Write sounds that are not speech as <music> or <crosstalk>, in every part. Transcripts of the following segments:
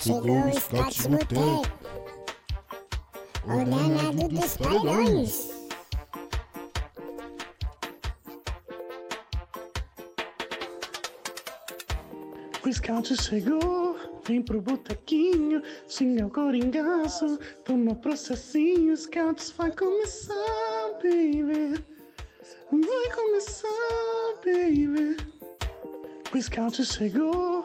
Chegou o Scott Boteco, o danado dos paredões. O scout chegou, vem pro botequinho, xinga o coringaço, toma processinho, scouts vai começar, baby. Vai começar, baby. O scout chegou,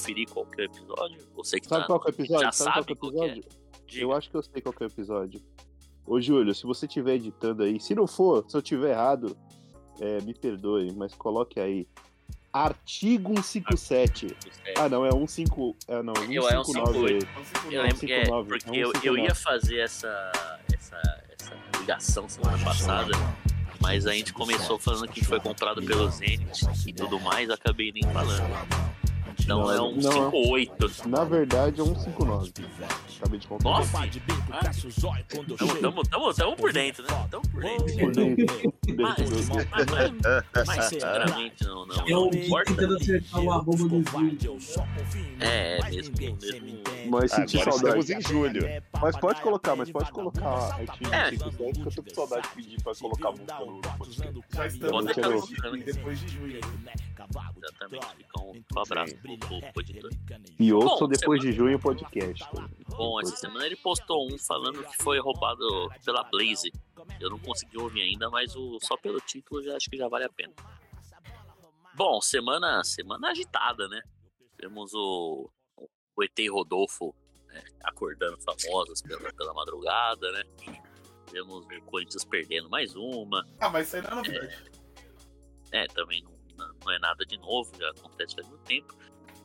Não, não conferi qualquer episódio. Você que Sabe tá, qual que é o episódio? já Sabe sabe qual qual que é o que é. episódio? Diga. Eu acho que eu sei qual que é o episódio. Ô, Júlio, se você estiver editando aí, se não for, se eu tiver errado, é, me perdoe, mas coloque aí. Artigo 157. É, Ah, não, é 15. É, não, Eu- é 159 aí. eu lembro que é, 159, porque é eu, eu 159. ia fazer essa, essa, essa ligação semana passada, mas a gente começou falando que foi comprado pelo Zenit e tudo mais, acabei nem falando. Então Não, é um não. 58. Na verdade, é 159. Acabei de contar. Nossa! Tamo, tamo, tamo, tamo por dentro, né? Tamo por dentro. Por dentro. Mas, mas, mas, mas sinceramente, não, não. É importa. tentando acertar o arroba do Júlio. É, é mesmo, mesmo. Mas senti Agora saudade. estamos em julho. Mas pode colocar, mas pode colocar Artigo É. 157, que eu tô com saudade de pedir pra colocar música no podcast. Já estamos depois de junho. Exatamente. Fica um, um abraço pro. E Bom, depois de junho o podcast. Bom, essa semana ele postou um falando que foi roubado pela Blaze. Eu não consegui ouvir ainda, mas o, só pelo título já acho que já vale a pena. Bom, semana, semana agitada, né? Temos o, o ET Rodolfo né, acordando famosas pela, pela madrugada, né? Temos o Corinthians perdendo mais uma. Ah, mas isso aí não é novidade. É, também não, é de novo, já acontece faz muito tempo.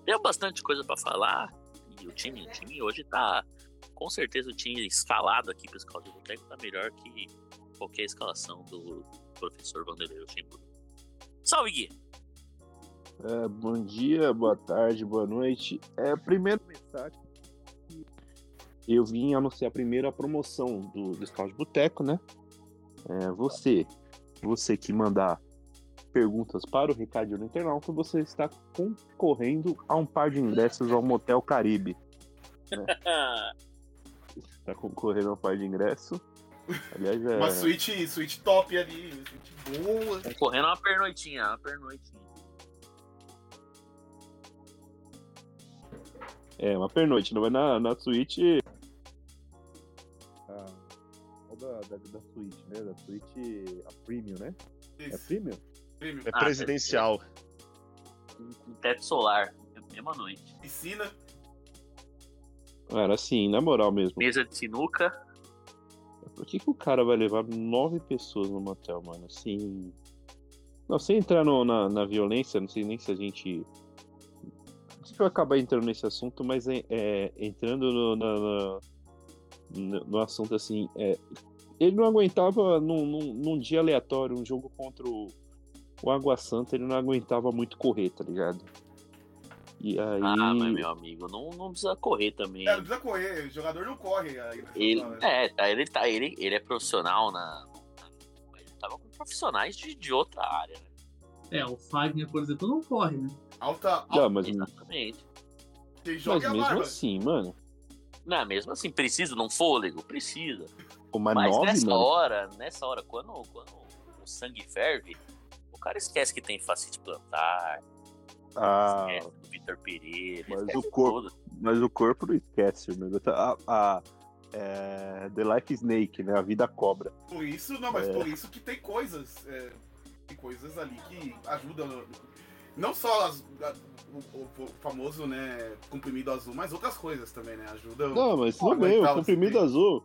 Tem bastante coisa pra falar. E o time, o time hoje tá. Com certeza o time escalado aqui para escola de boteco tá melhor que qualquer escalação do professor Vanderlei Luxemburgo. Salve, Gui! É, bom dia, boa tarde, boa noite. É, primeiro mensagem eu vim anunciar primeiro a promoção do, do Scout Boteco, né? É, você, você que mandar perguntas para o Recadinho no Internauta, você está concorrendo a um par de ingressos ao Motel Caribe. <laughs> Está concorrendo a um par de ingressos. Aliás, é, Uma suíte, suíte top ali, suíte boa. Concorrendo a uma pernoitinha, uma pernoitinha. é uma pernoite, não é na, na suíte. Ah, qual da, da, da suíte, né? Da suíte a premium, né? É Isso, premium? Prêmio. É Ah, presidencial. Com, com teto solar, mesma noite. Piscina. Era assim, na moral mesmo. Mesa de sinuca. Por que, que o cara vai levar nove pessoas no motel, mano? Assim. Não, sem entrar no- na, na violência, não sei nem se a gente. A gente vai acabar entrando nesse assunto, mas é, é, entrando no, na- na- no, no assunto assim. é, ele não aguentava num, num, num dia aleatório, um jogo contra o, o Água Santa, ele não aguentava muito correr, tá ligado? E aí. Ah, mas meu amigo, não, não precisa correr também. É, não precisa correr, o jogador não corre. Aí, Ele, é, tá, ele, tá, ele, ele é profissional na. Mas ele tava com profissionais de, de outra área, né? É, o Fagner, por exemplo, não corre, né? Alta, Não, alta mas, Exatamente. quem mas joga mesmo barba. assim, mano. Não, mesmo assim, precisa de um fôlego? Precisa. Uma Mas nove, nessa mano. hora, nessa hora, quando, quando o sangue ferve, cara esquece que tem facite plantar, Ah, esquece do Vitor Pereira, mas o corpo- tudo. Mas o corpo não esquece, meu. A, a- é, The Life Snake, né? A vida cobra. Por isso, não, mas É. por isso que tem coisas. é, tem coisas ali que ajudam. Não só as- a- o, o- famoso, né, comprimido azul, mas outras coisas também, né? Ajuda. Não, mas tudo bem, o os comprimido azul.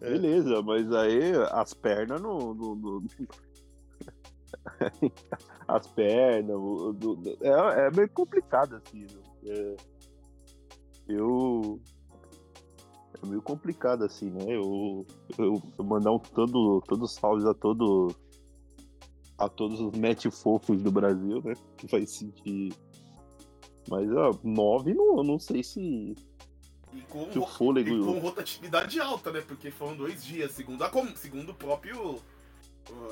Beleza, mas aí as pernas não. não- não- <laughs> as pernas. o- do- do- é, é meio complicado assim. né? É, eu. É meio complicado assim, né? Eu, eu, eu mandar um todo, todos os salves a todos a todos os match fofos do Brasil, né? <laughs> Que vai sentir. Mas, ó, nove não, eu não sei se, E com, se o fôlego. e com rotatividade alta, né? Porque foram dois dias, segundo, a, segundo o próprio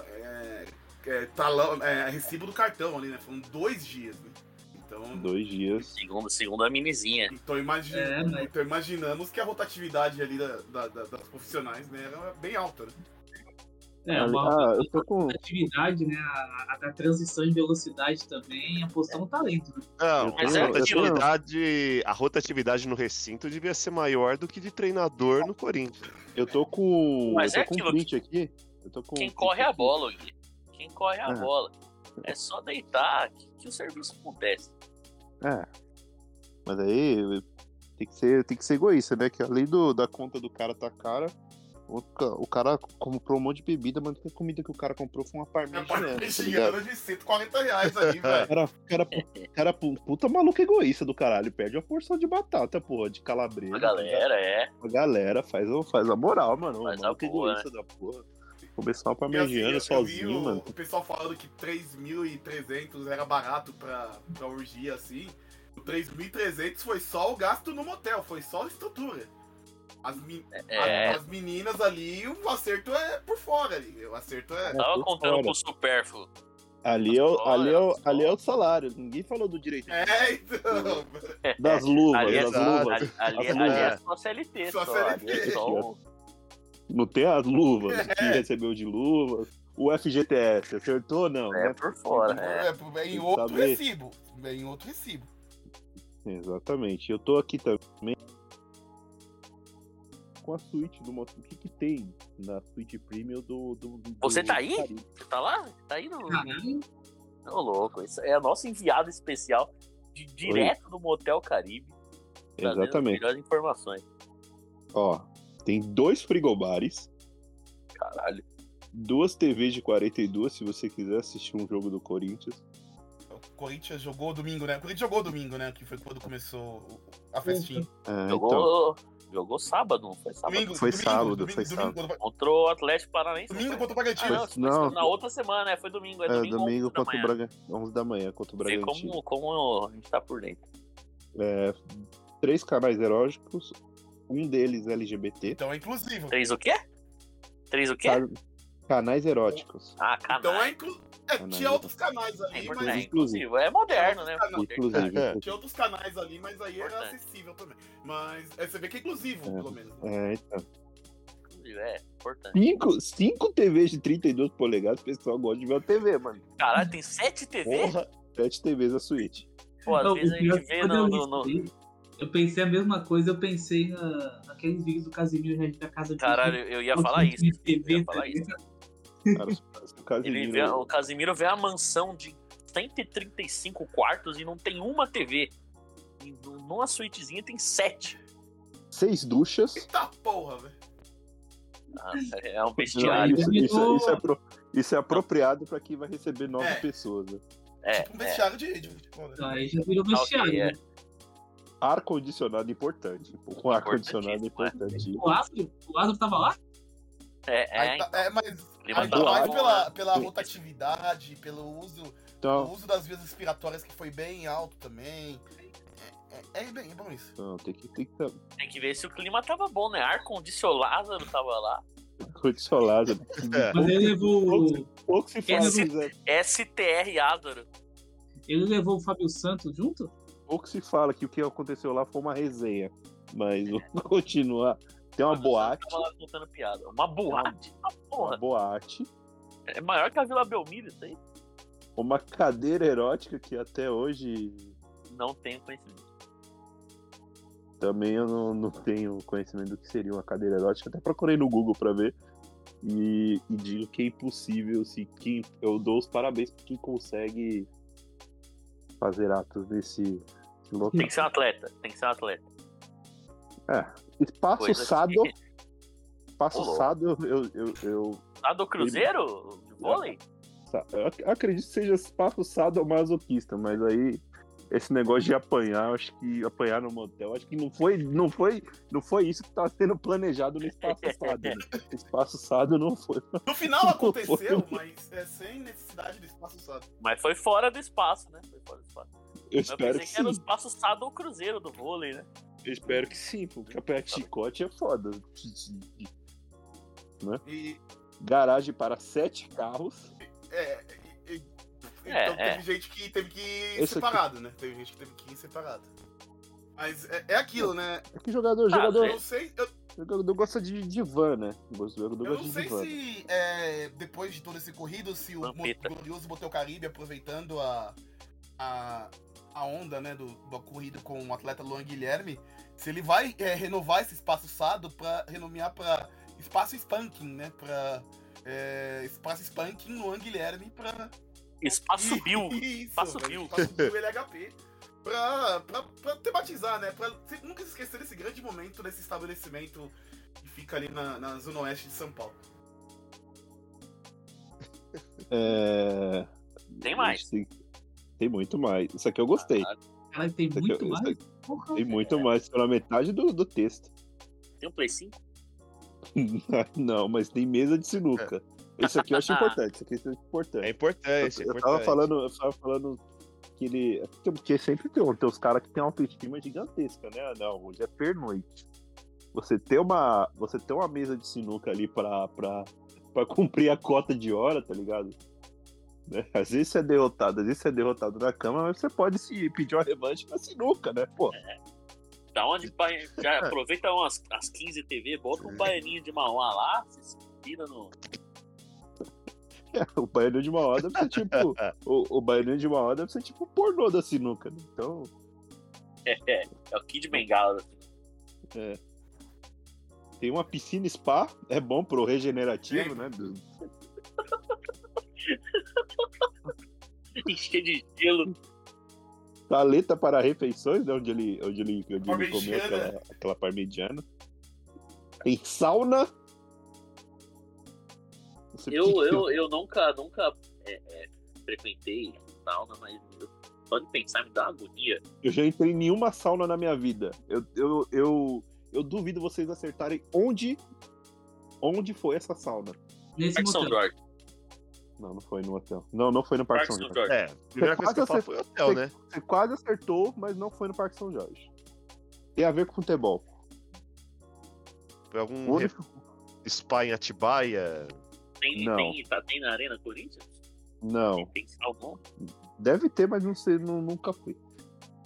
é, é, talão, é, recibo do cartão ali, né? Foram dois dias, né? Então, Dois dias. Segundo, segundo a minizinha. então, imagi É, mas- então imaginamos que a rotatividade ali da, da- da- das profissionais né, era bem alta, né? É, uma ah, eu tô com. atividade, né? A, a- a transição em velocidade também, apostar no talento, né? Não, Eu a rotatividade, a rotatividade no recinto devia ser maior do que de treinador no Corinthians. Eu tô com. Mas eu é tô com um aquilo print aqui. Eu tô com Quem corre é a bola, Gui. Quem corre é a É. bola. É só deitar que, que o serviço acontece. É. Mas aí tem que ser, tem que ser egoísta, né? Que além do, da conta do cara tá cara, o, o cara comprou um monte de bebida, mas a comida que o cara comprou foi uma É parmegiana, uma tá ligado? de 140 reais aí, <laughs> velho. Cara, cara, cara, pu- puta maluco egoísta do caralho. Perde uma porção de batata, porra, de calabresa. A galera é. A galera faz, o- faz a moral, mano. Faz a maluco boa, egoísta da porra. Começar uma E assim, eu- eu vi sozinho, o, mano. o pessoal falando que 3.300 era barato pra, pra orgia, assim. O 3.300 foi só o gasto no motel, foi só a estrutura. As, É. a- as meninas ali, o acerto é por fora ali. O acerto é. Tava por contando fora. com o supérfluo. Ali é, o, Fora, ali, é o, fora. ali é o salário. Ninguém falou do direito É, então. das luvas. Ali é, das luvas. ali, ali, As ali é só CLT. Só Só, ali CLT. é só Não tem as luvas. É. Que recebeu de luvas. O FGTS, acertou ou não? É né? por fora. É. É, é em outro Saber. recibo. É em outro recibo. Exatamente. Eu tô aqui também com a suíte do moto. O que que tem na suíte premium do... do, do Você do tá aí? Caribe? Você tá lá? Tá aí no. Caralho, Ô, louco. Isso é nosso enviado especial de, direto do Motel Caribe. trazendo as Exatamente. Melhores informações. Ó, tem dois frigobares, Caralho. duas TVs de 42 se você quiser assistir um jogo do Corinthians. O Corinthians jogou domingo, né? O Corinthians jogou domingo, né? Que foi quando começou a festinha. É, Jogou, então, jogou sábado, não foi sábado? Domingo, Foi domingo, sábado, domingo, foi domingo, sábado. quando- Contra o Atlético Paranaense. Domingo contra o? Bragantino. Ah, não, não. na outra semana, é, foi domingo. É é, domingo, domingo 11 da contra o manhã. Braga, 11 da manhã contra o Bragantino. como, como a gente tá por dentro. É, três canais eróticos, um deles LGBT. Então é inclusivo. Três o quê? Três o quê? Ca- Canais eróticos. Ah, Então canal. é inclusivo. É, Canais, tinha outros canais É ali, importante, mas. é inclusivo. É moderno, né? Canal. Inclusive. É. Tinha outros canais ali, mas aí era Importante. acessível também. Mas é, você vê que é inclusivo, É. pelo menos. né? É, então. É, importante. Cinco, cinco TVs de 32 polegadas, o pessoal gosta de ver a TV, mano. Caralho, tem sete TV? Porra! Sete TVs a suíte. Pô, às Não, vezes a gente vê no. no- no- Eu pensei a mesma coisa, eu pensei na, naqueles vídeos do Casimiro Reis da casa de Caralho, eu ia falar isso. Eu ia falar isso. Cara, se o Casimiro- Ele vê, o Casimiro vê a mansão de 135 quartos e não tem uma TV. E numa suítezinha tem sete. Seis duchas. Eita porra, velho. É um Não, bestiário. isso, isso- isso é pro- isso é apropriado pra quem vai receber nove É. pessoas. né? É, Tipo um é. vestiário de, de futebol, né? Então, aí já virou vestiário. é. né? Ar-condicionado importante. O ar-condicionado é Importantíssimo, importante. O Lázaro, o Lázaro tava lá? É, é, Aí tá- é, mas ainda tá mais pela, né? pela rotatividade, pelo uso, o Então, uso das vias respiratórias que foi bem alto também. É, é, é bem é bom isso. então tem que ter que ter Tem que ver se o clima tava bom, né? Ar-condicionado tava lá. condicionado. É. Mas ele levou, Pouco se fala. STR Lázaro. ele levou o Fábio Santos junto? Pouco se fala que o que aconteceu lá foi uma resenha. Mas vamos <laughs> continuar. Tem uma boate. Contando piada. Uma boate? Uma porra. boate. É maior que a Vila Belmiro isso aí. Uma cadeira erótica que até hoje Não tenho conhecimento. também eu não, não tenho conhecimento do que seria uma cadeira erótica. Até procurei no Google pra ver. E, e digo que é impossível. Se quem, eu dou os parabéns pra quem consegue fazer atos nesse, local. Tem que ser um atleta, tem que ser um atleta. É, espaço Coisa sado, que- espaço Ô, louco. sado, eu, eu, eu, Lá do Cruzeiro? De vôlei? eu ac- acredito que seja espaço sadomasoquista, mas aí esse negócio de apanhar, eu acho que apanhar no motel, acho que não foi, não foi, não foi isso que tá sendo planejado no espaço sado. Né? <laughs> Espaço sado não foi. No final aconteceu, mas é sem necessidade de espaço usado. Mas foi fora do espaço, né? Foi fora do espaço. Eu Eu espero pensei que que era o sim. espaço Sado ou Cruzeiro do vôlei, né? Eu espero que sim, porque apanhar de chicote é foda. E Garagem para sete carros. é. e- e- É, então é. teve gente que teve que ir Esse aqui- separado, né? Teve gente que teve que ir separado. Mas é, é aquilo, né? É que jogador, Ah, jogador, Eu não sei, eu, jogador gosta de, de van, né? O jogador eu não sei se é, depois de todo esse corrido, se o glorioso Motel Caribe aproveitando a, a, a onda, né, do, do ocorrido com o atleta Luan Guilherme, se ele vai é, renovar esse espaço SADO pra renomear pra espaço Spanking, né? Pra é, espaço Spanking Luan Guilherme pra Espaço Bill. <laughs> Isso, Espaço Bill. Espaço Bill LHP. Pra, pra, pra tematizar, né? Pra se- nunca se esquecer desse grande momento desse estabelecimento que fica ali na, na zona oeste de São Paulo. É... Tem mais. Tem, tem muito mais. Isso aqui eu gostei. Caralho, tem Isso muito eu- mais. aqui Porra. tem muito mais. Pela metade do, do texto. Tem um Play 5? <laughs> Não, mas tem mesa de sinuca. Isso aqui eu acho importante. Isso aqui é importante. É importante, é eu, eu importante. tava falando, eu tava falando que ele. Porque sempre tem, tem os caras que tem uma autoestima gigantesca, né? Não, hoje é pernoite. Você ter uma. Você ter uma mesa de sinuca ali pra, pra, pra cumprir a cota de hora, tá ligado? Né? Às vezes você é derrotado, às vezes você é derrotado na cama, mas você pode se pedir uma revanche na sinuca, né? Pô, Da onde <laughs> bai- já aproveita umas, as 15 TV, bota um baianinho de Mauá lá, se vira no. o baianinho de hora deve ser tipo. <laughs> o, o baianinho de hora deve ser tipo o pornô da sinuca, né? Então. É, é, é o Kid Bengala. É. Tem uma piscina spa, é bom pro regenerativo, né? do- <laughs> <laughs> Cheio de gelo. Taleta para refeições, né? Onde ele, onde ele, onde ele comeu aquela, aquela parmegiana. Tem sauna. Você Eu, eu, eu nunca, nunca é, é, frequentei sauna, mas eu, só de pensar me dá uma agonia. eu já entrei em nenhuma sauna na minha vida. Eu, eu, eu, eu duvido vocês acertarem onde, onde foi essa sauna. Nesse Parque São motel. Não, não foi no hotel. Não, não foi no Parque Parque São São Jorge. Jorge. É, a primeira coisa que eu falo Quase foi hotel, né? Você quase acertou, mas não foi no Parque São Jorge. Tem a ver com futebol. Foi algum O re- spa em Atibaia. Tem, Não. tem, tá, tem na Arena Corinthians? Não. Tem salmão? Deve ter, mas não sei, nu- nunca foi.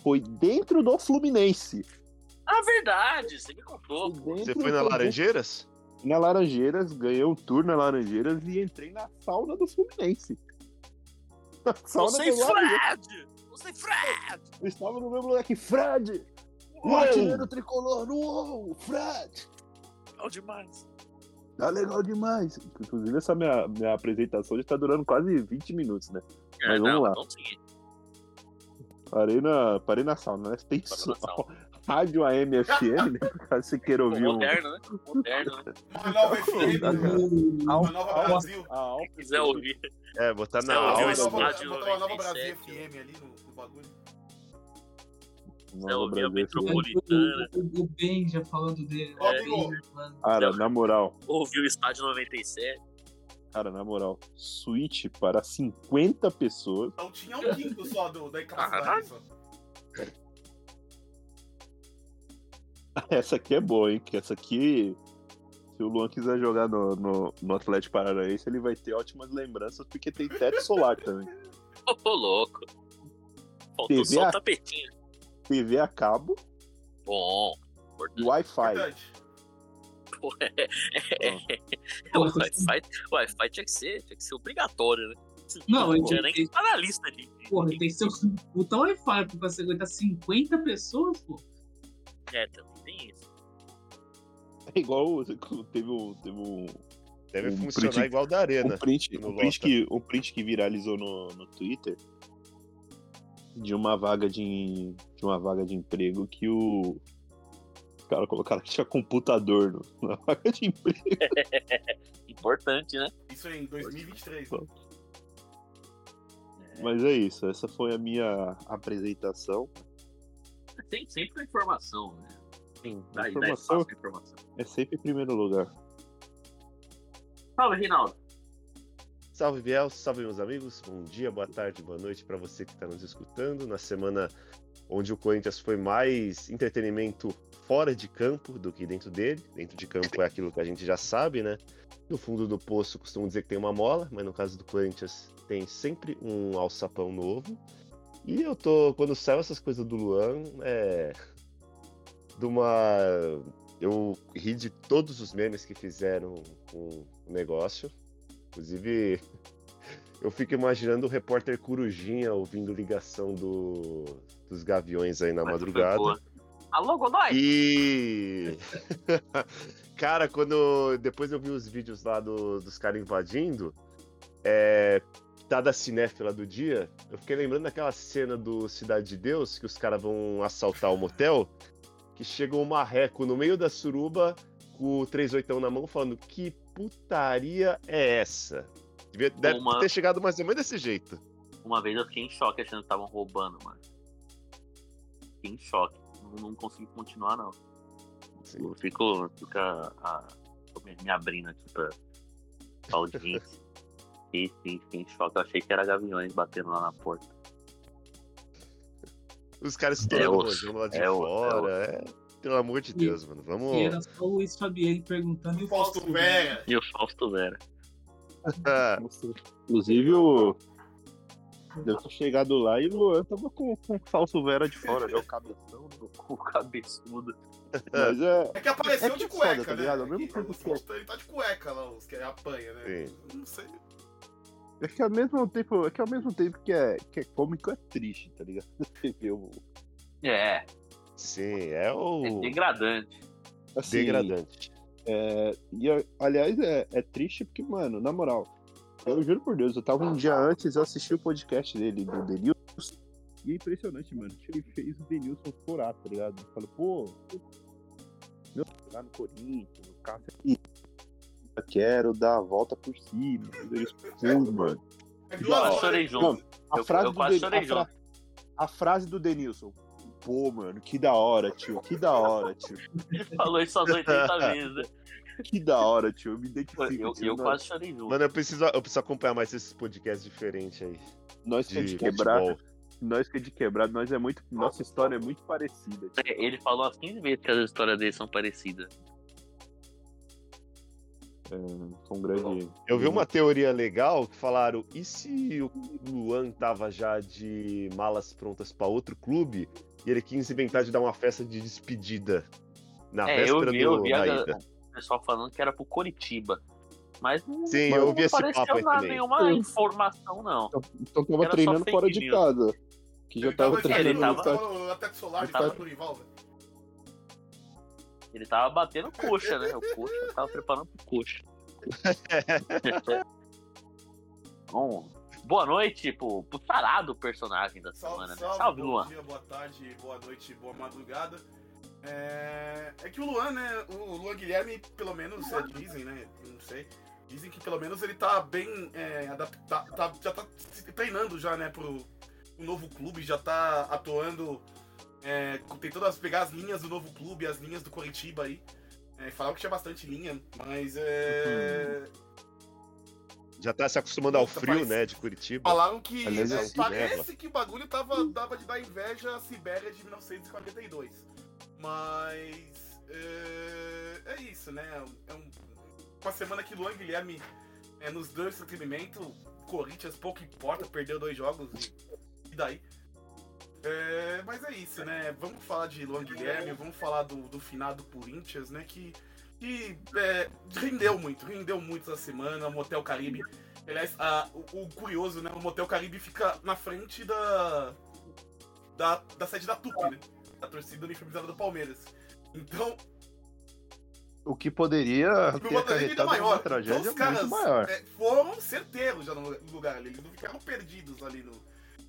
Foi dentro do Fluminense. Ah, verdade, você me contou. Foi Você foi na Laranjeiras? Na Laranjeiras, ganhei um tour na Laranjeiras e entrei na sauna do Fluminense. <laughs> Na sauna Você do. Fred! Você Fred! Eu estava no mesmo lugar que Fred! O Uou! artilheiro tricolor, uou! Fred! Legal demais. Tá legal demais. Inclusive, essa minha, minha apresentação já tá durando quase 20 minutos, né? É, Mas vamos não, lá. Seguir. Parei na, parei na sauna, né? Tem. Rádio AM FM, <laughs> né? Você queira ouvir um. moderno, né? Moderno, né? Uma nova FM? Al- uma nova Brasil. a Alfa Se quiser ouvir. É, botar na rádio botar uma nova 97, Brasil FM ali no, no bagulho. Nova Brasil. Metropolitana, O, o Benja falando dele. Falando. Cara, na moral, ouviu o Estádio 97. cara, na moral, suíte para 50 pessoas. Então tinha um quinto só do, da Caralho. <laughs> Essa aqui é boa, hein? Que essa aqui, se o Luan quiser jogar no, no, no Atlético Paranaense, ele vai ter ótimas lembranças, porque tem teto solar também. Ô, <laughs> ô, louco. Faltou TV só a- o tapetinho. TV a cabo Bom. Importante. Wi-Fi. Pô, é, é, é, Pô, o Wi-Fi, o Wi-Fi tinha que ser, tinha que ser obrigatório, né? Não, não ele tinha tem nem que- estar na lista de- Porra, tem que ser puta Wi-Fi pra você aguentar 50 pessoas, pô. É, também tem isso. É igual teve um, teve um, Deve Um funcionar print- igual da Arena. um print, um print que, um print que viralizou no, no Twitter. de uma vaga de, de uma vaga de emprego que o os caras colocaram que tinha computador no- na vaga de emprego. <laughs> Importante, né? Isso aí, em 2023. Mas é isso, essa foi a minha apresentação. Tem sempre a informação, né? Sim, Dá, dá informação espaço pra informação. é sempre em primeiro lugar. Salve, Rinaldo. Salve Biel, salve meus amigos. Bom dia, boa tarde, boa noite para você que está nos escutando na semana onde o Corinthians foi mais entretenimento fora de campo do que dentro dele. Dentro de campo é aquilo que a gente já sabe, né? No fundo do poço costumam dizer que tem uma mola, mas no caso do Corinthians tem sempre um alçapão novo. E eu tô quando saiu essas coisas do Luan, é de uma eu ri de todos os memes que fizeram com o negócio. Inclusive, <laughs> eu fico imaginando o repórter Corujinha ouvindo ligação do, dos Gaviões aí na foi madrugada. Alô, Godoy? E. <laughs> Cara, quando. Depois eu vi os vídeos lá do- dos caras invadindo, é. Tá da cinéfila do dia, eu fiquei lembrando daquela cena do Cidade de Deus, que os caras vão assaltar o motel, que chega um marreco no meio da suruba com o 38 na mão falando que putaria é essa? Devia, deve Uma- ter chegado mais ou menos desse jeito. Uma vez eu fiquei em choque achando que estavam roubando, mano. Fiquei em choque. Não, não consegui continuar, não. Sim. Eu fico, fico a, me abrindo aqui pra, pra audiência. <laughs> Fiquei, fiquei, fiquei em choque. Eu achei que era gaviões batendo lá na porta. Os caras estourando É o lá de é o- fora. É, Pelo amor de E- Deus, mano. Vamos. E era só o Luiz Fabienne perguntando e o Fausto Fausto Vera. E o Fausto Vera. Ah, Inclusive o. Deve ter chegado lá e o Luan tava com, com o falso Vera de fora, né? O cabeção. do- O cabeçudo. Mas é. É que apareceu É que de é foda, cueca, tá né? ligado? Ao mesmo Que tempo o que- Fausto, ele tá de cueca lá, os que apanha, né? Sim. Não sei. É que ao mesmo tempo, é que ao mesmo tempo que é, que é cômico, é triste, tá ligado? <laughs> É, sim, é o é degradante. assim, degradante. É, e aliás, é, é triste porque, mano, na moral, eu juro por Deus, eu tava um dia antes, eu assisti o podcast dele, do Denilson, e é impressionante, mano, que ele fez o Denilson chorar, tá ligado? Eu falo, pô, meu, lá no Corinthians, o cara aqui, eu quero dar a volta por cima, Denilson, fui, mano. É Eu horas. chorei junto. A Eu- frase eu do quase Den- chorei a, fra- a frase do Denilson, pô, mano, que da hora, tio, que da hora, tio, Ele falou isso umas 80 vezes, né? que da hora, tio, eu me identifico. Eu, eu nós- quase chorei junto. Mano, eu preciso, eu preciso acompanhar mais esses podcasts diferentes aí. Nós que é De quebrar, futebol. nós que é de quebrado, nós é muito. Nossa história é muito parecida. tio. É, Ele falou umas 15 vezes que as histórias dele são parecidas. É, são grande. Eu vi uma teoria legal que falaram: e se o Luan tava já de malas prontas pra outro clube e ele quis inventar de dar uma festa de despedida na É, eu véspera vi, eu do, vi da a- ida? o pessoal falando que era pro Coritiba. Mas não, Sim, não eu ouvi esse apareceu papo nada, nenhuma informação, não. Então tava Era só treinando fora de casa. Que já Ele tava tava treinando ele no tava- estádio. no Atlético Solar, Ele ele tava tava- no Rivalva. Ele tava batendo coxa, né? O coxa tava preparando pro coxa. <laughs> Bom, boa noite pro, pro sarado personagem da Salve, semana, né? salve, Salve, bom Luan. dia, boa tarde, boa noite, boa madrugada. É... é que o Luan, né? O Luan Guilherme, pelo menos, é, dizem, né? Não sei. Dizem que pelo menos ele tá bem é, adaptado. Tá, já tá treinando já, né, pro, pro novo clube, já tá atuando. É, tentando as- pegar as linhas do novo clube, as linhas do Coritiba aí. É, falaram que tinha bastante linha, mas é. Já tá se acostumando ao frio, parece- né, de Curitiba. Falaram que Aliás, né, assim, parece que o bagulho tava, dava de dar inveja à Sibéria de 1942. Mas é, é isso, né? É um- uma semana que Luan Guilherme é, nos deu entretenimento. Corinthians pouco importa, perdeu dois jogos e, e daí? É, mas é isso, né? Vamos falar de Luan Guilherme, vamos falar do, do finado Corinthians, né? Que, que é, rendeu muito, rendeu muito essa semana. O Motel Caribe Aliás, a- o, o curioso, né? O Motel Caribe fica na frente da. da, da sede da Tupi, né? Da torcida uniformizada do Palmeiras. Então, O que poderia ter ainda acarretado maior. uma tragédia então, os caras muito maior. é, foram certeiros já no lugar ali. Eles não ficaram perdidos ali no,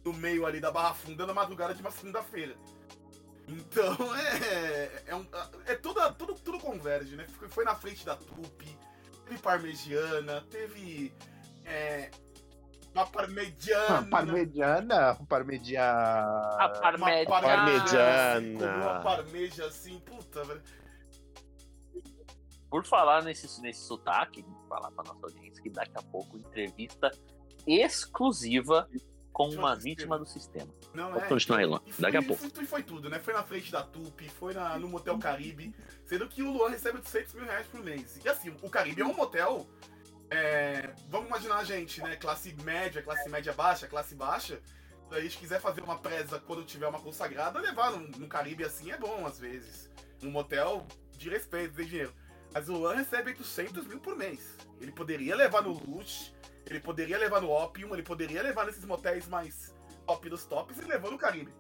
no meio ali da Barra Funda na madrugada de uma segunda-feira. Então <laughs> é. É, um, é tudo, tudo, tudo converge, né? Foi- Foi na frente da Tupi, teve parmegiana, teve. É, uma parmegiana. Ah, Parmegiana, parmegiana. A Uma parmegiana. assim, Parmegiana. Uma parmeja assim, puta, velho. Por falar nesse, nesse sotaque, vou falar pra nossa audiência que daqui a pouco entrevista exclusiva com uma vítima do sistema. Não é? continuar. E foi- Daqui a pouco. Foi, foi tudo, né? Foi na frente da Tupi, foi na, no Motel Caribe, sendo que o Luan recebe 800 mil reais por mês. E assim, o Caribe é um motel. é, vamos imaginar a gente, né? Classe média, classe média baixa, classe baixa. Se a gente quiser fazer uma presa quando tiver uma consagrada, levar no, no Caribe assim é bom às vezes. Um motel de respeito, tem dinheiro. Mas o Luan recebe 800 mil por mês. Ele poderia levar no Lush, ele poderia levar no Opium, ele poderia levar nesses motéis mais top dos tops e levou no Caribe.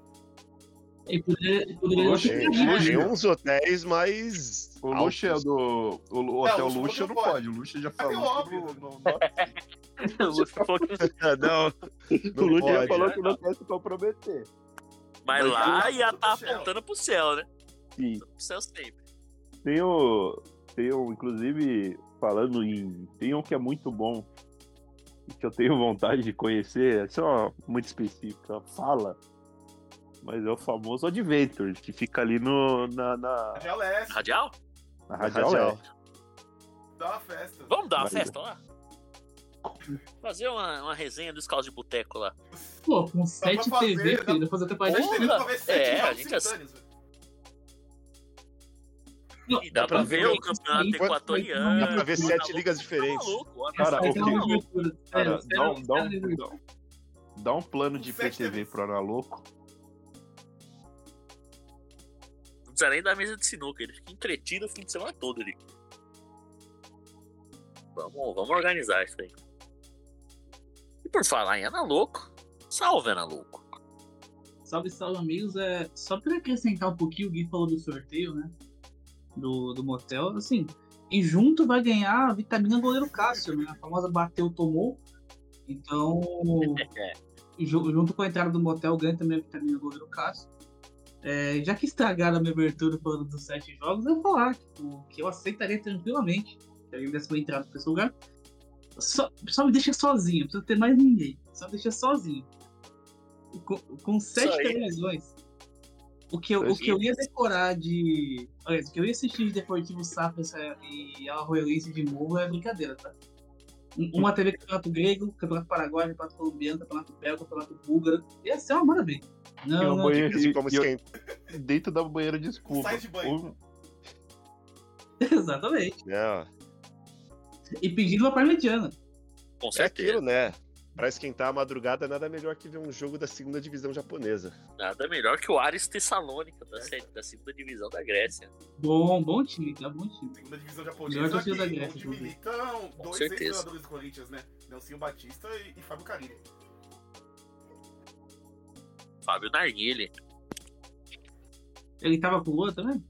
E poderia, poderia Luxo. uns hotéis mais. O Luxo é do. O, o hotel o Luxo Luxo não não pode. pode. O Luxo já É falou. óbvio. que não- não- O Lúcio falou que- Não, O Luxo já falou que não quer se comprometer. Mas Mas lá ia estar céu. apontando pro céu, né? Sim. Pro céu sempre. Tem o. Tem um, inclusive, falando em. Tem um que é muito bom. Que eu tenho vontade de conhecer. É só muito específico. Fala. Mas é o famoso Adventure, que fica ali no, na, na, Radial Leste, Radial? na Radial Radial. Leste. dá uma festa. Vamos dar uma Vai. festa lá? Fazer uma, uma resenha dos carros de boteco lá. Pô, com 7 fazer, TV, dá- filho, depois até pra sete É, a gente velho. E dá pra ver o campeonato equatoriano. Dá pra ver Tá sete ligas tá diferentes. maluco, Cara, tá o que- dá um, dá, um, dá, um- um plano de Sete PTV TVs. pro Ana Louco. Não precisa nem da mesa de sinuca, ele fica entretido o fim de semana todo ali. Vamos, vamos organizar isso aí. E por falar em Ana Louco, salve Ana Louco. Salve, salve, amigos. É, só pra acrescentar um pouquinho, o Gui falou do sorteio, né? Do, do motel. Assim, e junto vai ganhar a vitamina goleiro Cássio, né? A famosa bateu, tomou. Então, <laughs> ju- junto com a entrada do motel, ganha também a vitamina goleiro Cássio. É, já que estragaram a minha abertura falando dos sete jogos, eu vou falar tipo, que eu aceitaria tranquilamente. Se alguém desse uma entrada pra esse lugar. Só, só me deixa sozinho, não precisa ter mais ninguém. Só me deixa sozinho. Com, com sete televisões. O que, eu, o que eu ia decorar de. Olha, o que eu ia assistir de Deportivo Sapiens e Alajuelense de novo é brincadeira, tá? Um- Uma TV Campeonato Grego, Campeonato Paraguaio, Campeonato Colombiano, Campeonato Belga, Campeonato Búlgaro. Ia ser uma maravilha. Não, não, banheiro- Assim e- como e eu- esquenta. dentro da banheira de escova. Sai de banho. <laughs> exatamente. ó. E pedindo uma parmegiana. Com É certeza. aquilo, né? Pra esquentar a madrugada, nada melhor que ver um jogo da segunda divisão japonesa. Nada melhor que o Ares Tessalônica da, da segunda divisão da Grécia. Bom, bom time, tá bom time. Segunda divisão Melhor japonesa, torcida que da Grécia, onde militam dois certeza. ex-jogadores do Corinthians, né? Nelsinho Batista e, e Fábio Carilli. Fábio Narguile. Ele tava com o Lua também?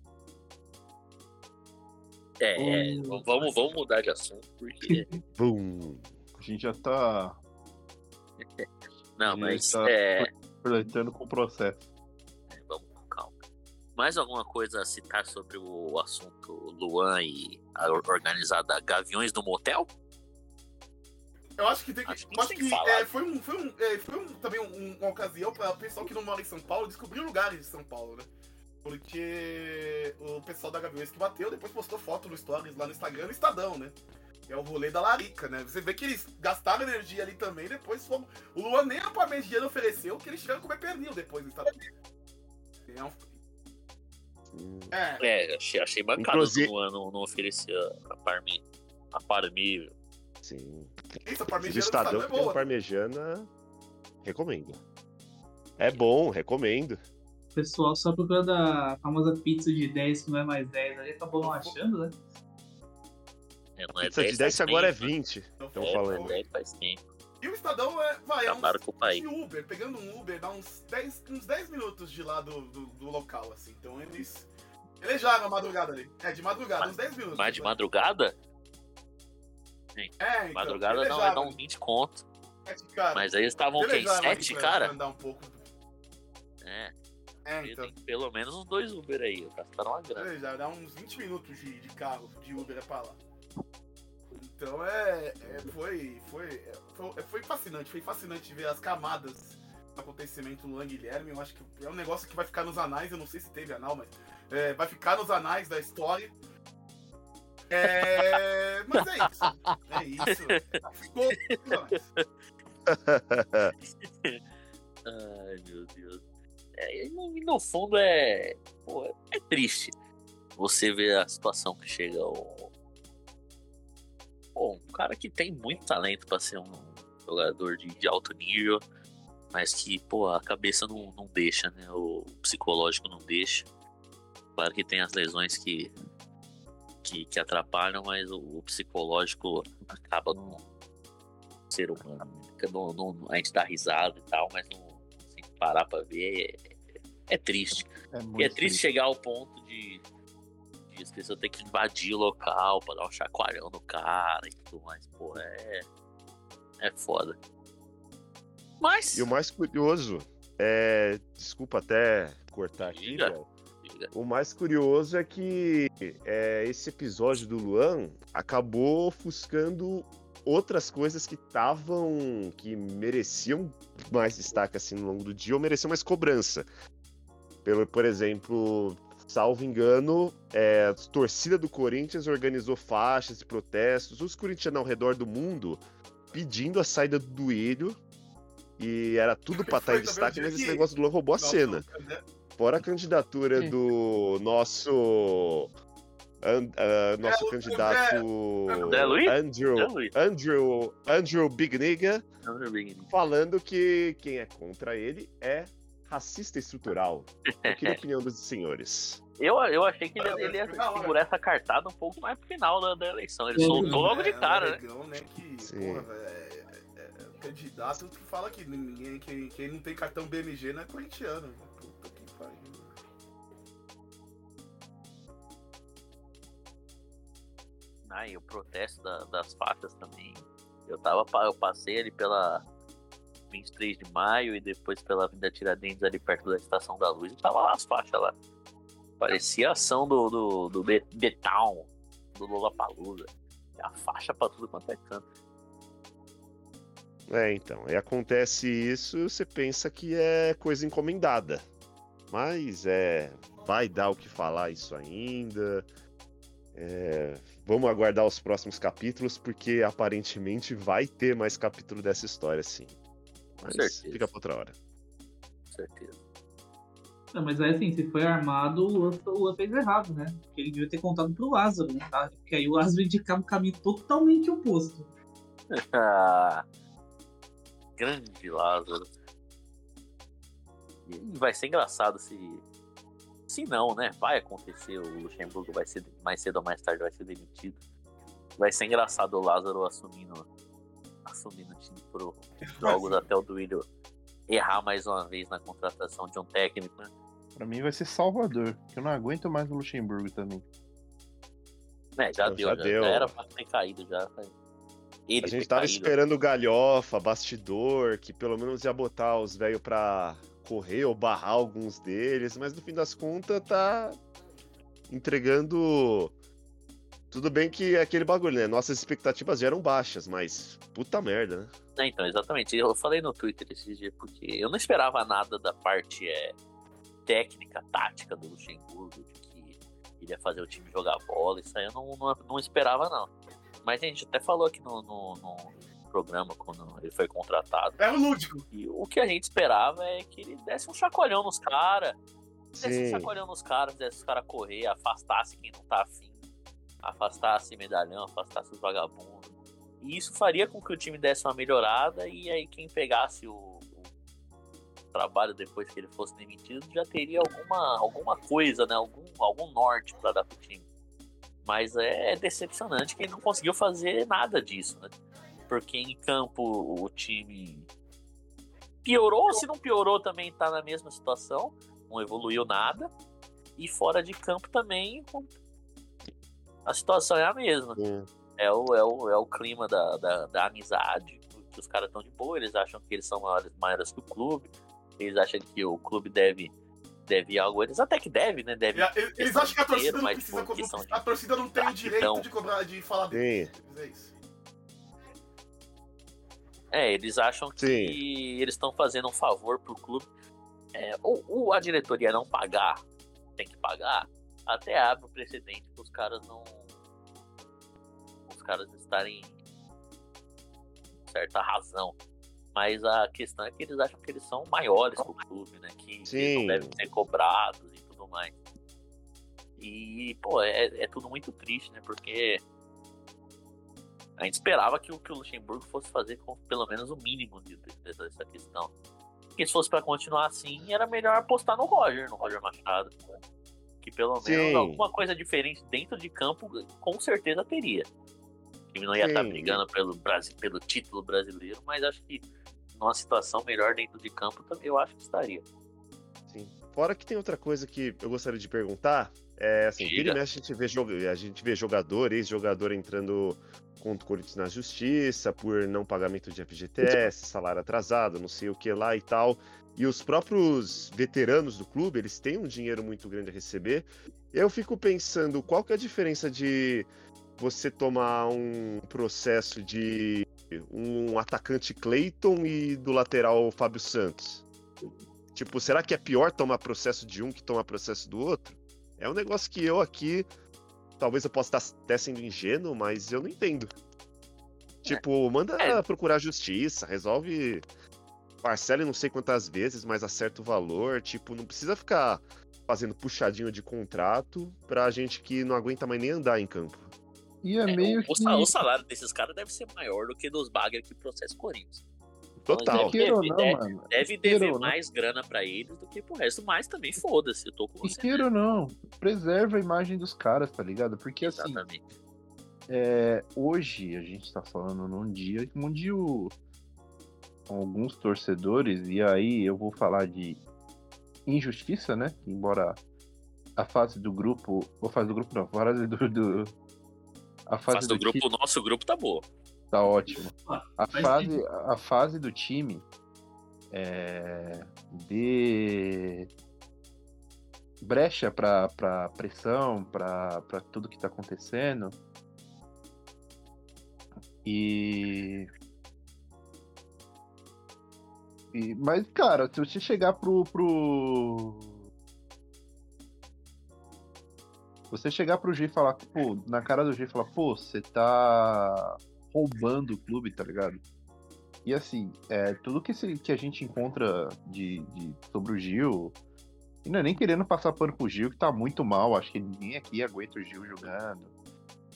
É, é, Oh. vamos, vamos mudar de assunto, porque. <laughs> Bum! A gente já tá Não, Ele mas tá- é, flertando com o processo. vamos com calma. Mais alguma coisa a citar sobre o assunto Luan e a or- organizada Gaviões do Motel? Eu acho que tem que. Acho que eu acho que que é, foi, um, foi, um, é, foi um- também um- uma ocasião para o pessoal que não mora em São Paulo descobrir lugares de São Paulo, né? Porque o pessoal da Gaviões que bateu depois postou foto no Stories lá no Instagram no Estadão, né? É o rolê da Larica, né? Você vê que eles gastaram energia ali também, depois foram. O Luan nem a Parmegiana ofereceu, que eles tiveram que comer pernil depois no Estadão. É, um- é, É, achei, achei bancada Inclusive- Luan não, não oferecer a Parmi. A Parmi. Sim. isso, a Parmegiana Estadão Estadão é boa. parmegiana, recomendo. É bom, recomendo. Pessoal só procurando a famosa pizza de 10 que não é mais 10 ali, acabou não achando, né? É, não é Pizza de 10 10 faz agora é tempo, né? 20. Então, É, falando. não é 10 faz tempo. E o Estadão é, vai, é Acabaram com o país. de Uber, pegando um Uber, dá uns 10, uns 10 minutos de lá do, do, do local, assim. Então eles elejaram a madrugada ali. É, de madrugada, Mas- uns 10 minutos. Mas de né? madrugada? É, então, Madrugada não, elejaram dar uns ali. 20 conto. Mas aí eles estavam o quê? Beleza, mas Sete, pra cara? Andar um pouco. É, É, tem então. pelo menos uns dois Uber aí, gastaram uma grana. Beleza, dá uns 20 minutos de, de carro, de Uber pra lá. Então é. é, foi, foi, é, foi. Foi fascinante, foi fascinante ver as camadas do acontecimento no Lang Guilherme. Eu acho que é um negócio que vai ficar nos anais, eu não sei se teve anal, mas é, vai ficar nos anais da história. É, mas é isso. É isso. Ficou. <laughs> Ai, meu Deus. É, no, fundo é. pô, é triste você ver a situação que chega o. Pô, um cara que tem muito talento pra ser um jogador de, de alto nível, mas que, pô, a cabeça não, não deixa, né? O psicológico não deixa. Claro que tem as lesões que, que, que atrapalham, mas o, o psicológico acaba no ser humano. né? Fica no- no- a gente dá risada e tal, mas não, parar pra ver é, é triste. É E é triste chegar ao ponto de, de as pessoas ter que invadir o local pra dar um chacoalhão no cara e tudo mais. Pô, é. É foda. Mas. E o mais curioso é. Desculpa até cortar aqui, Diga. Diga. O mais curioso é que é, esse episódio do Luan acabou ofuscando outras coisas que estavam. que mereciam mais destaque assim no longo do dia ou mereciam mais cobrança. Pelo, por exemplo, salvo engano, é, a torcida do Corinthians organizou faixas e protestos, os corintianos ao redor do mundo pedindo a saída do Duílio. E era tudo pra <laughs> estar Foi em destaque, mas esse negócio do Luan roubou a cena. né? Fora a candidatura do nosso. An- ah, nosso É, o candidato. Luiz? Andrew, É, Luiz. Andrew, Andrew Big Nigga, Não, meu bem, falando que quem é contra ele é racista estrutural. Eu queria a <laughs> opinião dos senhores. Eu, eu achei que ele, Ah, ele ia segurar essa cartada um pouco mais pro final da, da eleição. Ele soltou logo de É, cara, é né? negão, né? Que, Sim. porra, velho, é, é, é candidato que fala que ninguém, quem, quem não tem cartão BMG não é corintiano. Ah, e o protesto da- das faixas também. Eu tava, eu passei ali pela 23 de maio e depois pela Avenida Tiradentes ali perto da Estação da Luz e tava lá as faixas lá. Parecia a ação do, do, do The, The Town, do Lollapalooza. É a faixa pra tudo quanto é canto. É, então. Aí acontece isso, você pensa que é coisa encomendada. Mas é. Vai dar o que falar isso ainda. É, vamos aguardar os próximos capítulos, porque aparentemente vai ter mais capítulo dessa história, sim. Mas certeza. fica pra outra hora. Com certeza. Não, mas aí assim, se foi armado, o Luan fez errado, né? Porque ele devia ter contado pro Lázaro, né? Tá? Porque aí o Lázaro indicava um caminho totalmente oposto. <laughs> Grande Lázaro. E vai ser engraçado se. Se não, né? Vai acontecer. O Luxemburgo vai ser mais cedo ou mais tarde vai ser demitido. Vai ser engraçado o Lázaro assumindo, assumindo o time por jogos até o Duílio errar mais uma vez na contratação de um técnico. Né? Pra mim vai ser Salvador, que eu não aguento mais o Luxemburgo também. É, já Já deu, já, deu. já era pra ter caído já. Ele A gente tava caído. esperando galhofa, bastidor, que pelo menos ia botar os velhos pra correr ou barrar alguns deles, mas no fim das contas tá entregando. Tudo bem que é aquele bagulho, né? Nossas expectativas já eram baixas, mas puta merda, né? É, então, exatamente. Eu falei no Twitter esses dias, porque eu não esperava nada da parte é, técnica, tática do Luxemburgo, de que ele ia fazer o time jogar bola, isso aí eu não, não, não esperava, não. Mas a gente até falou aqui no, no, no programa, quando ele foi contratado, É o lúdico. e o que a gente esperava é que ele desse um chacoalhão nos caras, desse um chacoalhão nos caras, desse os caras correr, afastasse quem não tá afim, afastasse medalhão, afastasse os vagabundos. E isso faria com que o time desse uma melhorada e aí quem pegasse o, o trabalho depois que ele fosse demitido já teria alguma, alguma coisa, né? Algum, algum norte para dar pro time. Mas é decepcionante que ele não conseguiu fazer nada disso, né? Porque em campo o time piorou, se não piorou também tá na mesma situação, não evoluiu nada. E fora de campo também a situação é a mesma. Sim. É o, é o, é o clima da, da, da amizade, que os caras estão de boa, eles acham que eles são maiores, maiores que o clube, eles acham que o clube deve, deve algo, eles até que deve, né? Deve É, Eles acham que a torcida dinheiro, não mas precisa. de- A torcida não tem o direito Então- de cobrar, de falar deles. É isso. É, eles acham que Sim. eles estão fazendo um favor pro clube. É, ou, ou a diretoria não pagar, tem que pagar, até abre o precedente para os caras não. Os caras estarem. com certa razão. Mas a questão é que eles acham que eles são maiores que o clube, né? Que eles Sim. não devem ser cobrados e tudo mais. E, pô, é, é tudo muito triste, né? Porque a gente esperava que, o- que o Luxemburgo fosse fazer com pelo menos o mínimo de, de- dessa questão. Porque se fosse pra continuar assim, era melhor apostar no Roger, no Roger Machado. Que pelo Sim. menos alguma coisa diferente dentro de campo, com certeza teria. O time não ia estar Sim. brigando pelo, pelo título brasileiro, mas acho que numa situação melhor dentro de campo eu acho que estaria. Sim. Fora que tem outra coisa que eu gostaria de perguntar. É assim, vira e mexe a gente vê, a gente vê jogador, ex-jogador entrando contra o Corinthians na justiça por não pagamento de FGTS, salário atrasado, não sei o que lá e tal. E os próprios veteranos do clube, eles têm um dinheiro muito grande a receber. Eu fico pensando, qual que é a diferença de você tomar um processo de um atacante Clayton e do lateral Fábio Santos? Tipo, será que é pior tomar processo de um que tomar processo do outro? É um negócio que eu aqui, talvez eu possa estar até sendo ingênuo, mas eu não entendo. Tipo, manda É. procurar justiça, resolve, parcela não sei quantas vezes, mas acerta o valor. Tipo, não precisa ficar fazendo puxadinho de contrato pra gente que não aguenta mais nem andar em campo. E é, É, meio o, que. o sa- o salário desses caras deve ser maior do que dos bagger que processa o Corinthians. Total. Ou deve, não, deve, mano. deve dever ou não. mais grana pra eles do que pro resto, mas também foda-se, eu tô com você. queira ou não, preserva a imagem dos caras, tá ligado? Porque assim, Exatamente. é, hoje a gente tá falando num dia onde o, alguns torcedores, e aí eu vou falar de injustiça, né? Embora a fase do grupo, ou fase do grupo não, a fase do, do a fase Faz do do grupo, o nosso grupo tá boa. Tá ótimo. A fase, a fase do time é, de brecha pra pressão, pra tudo que tá acontecendo. E... e. Mas, cara, se você chegar pro. pro... Você chegar pro G e falar, pô, na cara do G e falar, pô, você tá roubando o clube, tá ligado? E assim, é, tudo que, se- que a gente encontra de, de- sobre o Gil, e não é nem querendo passar pano pro Gil, que tá muito mal, acho que ninguém aqui aguenta o Gil jogando.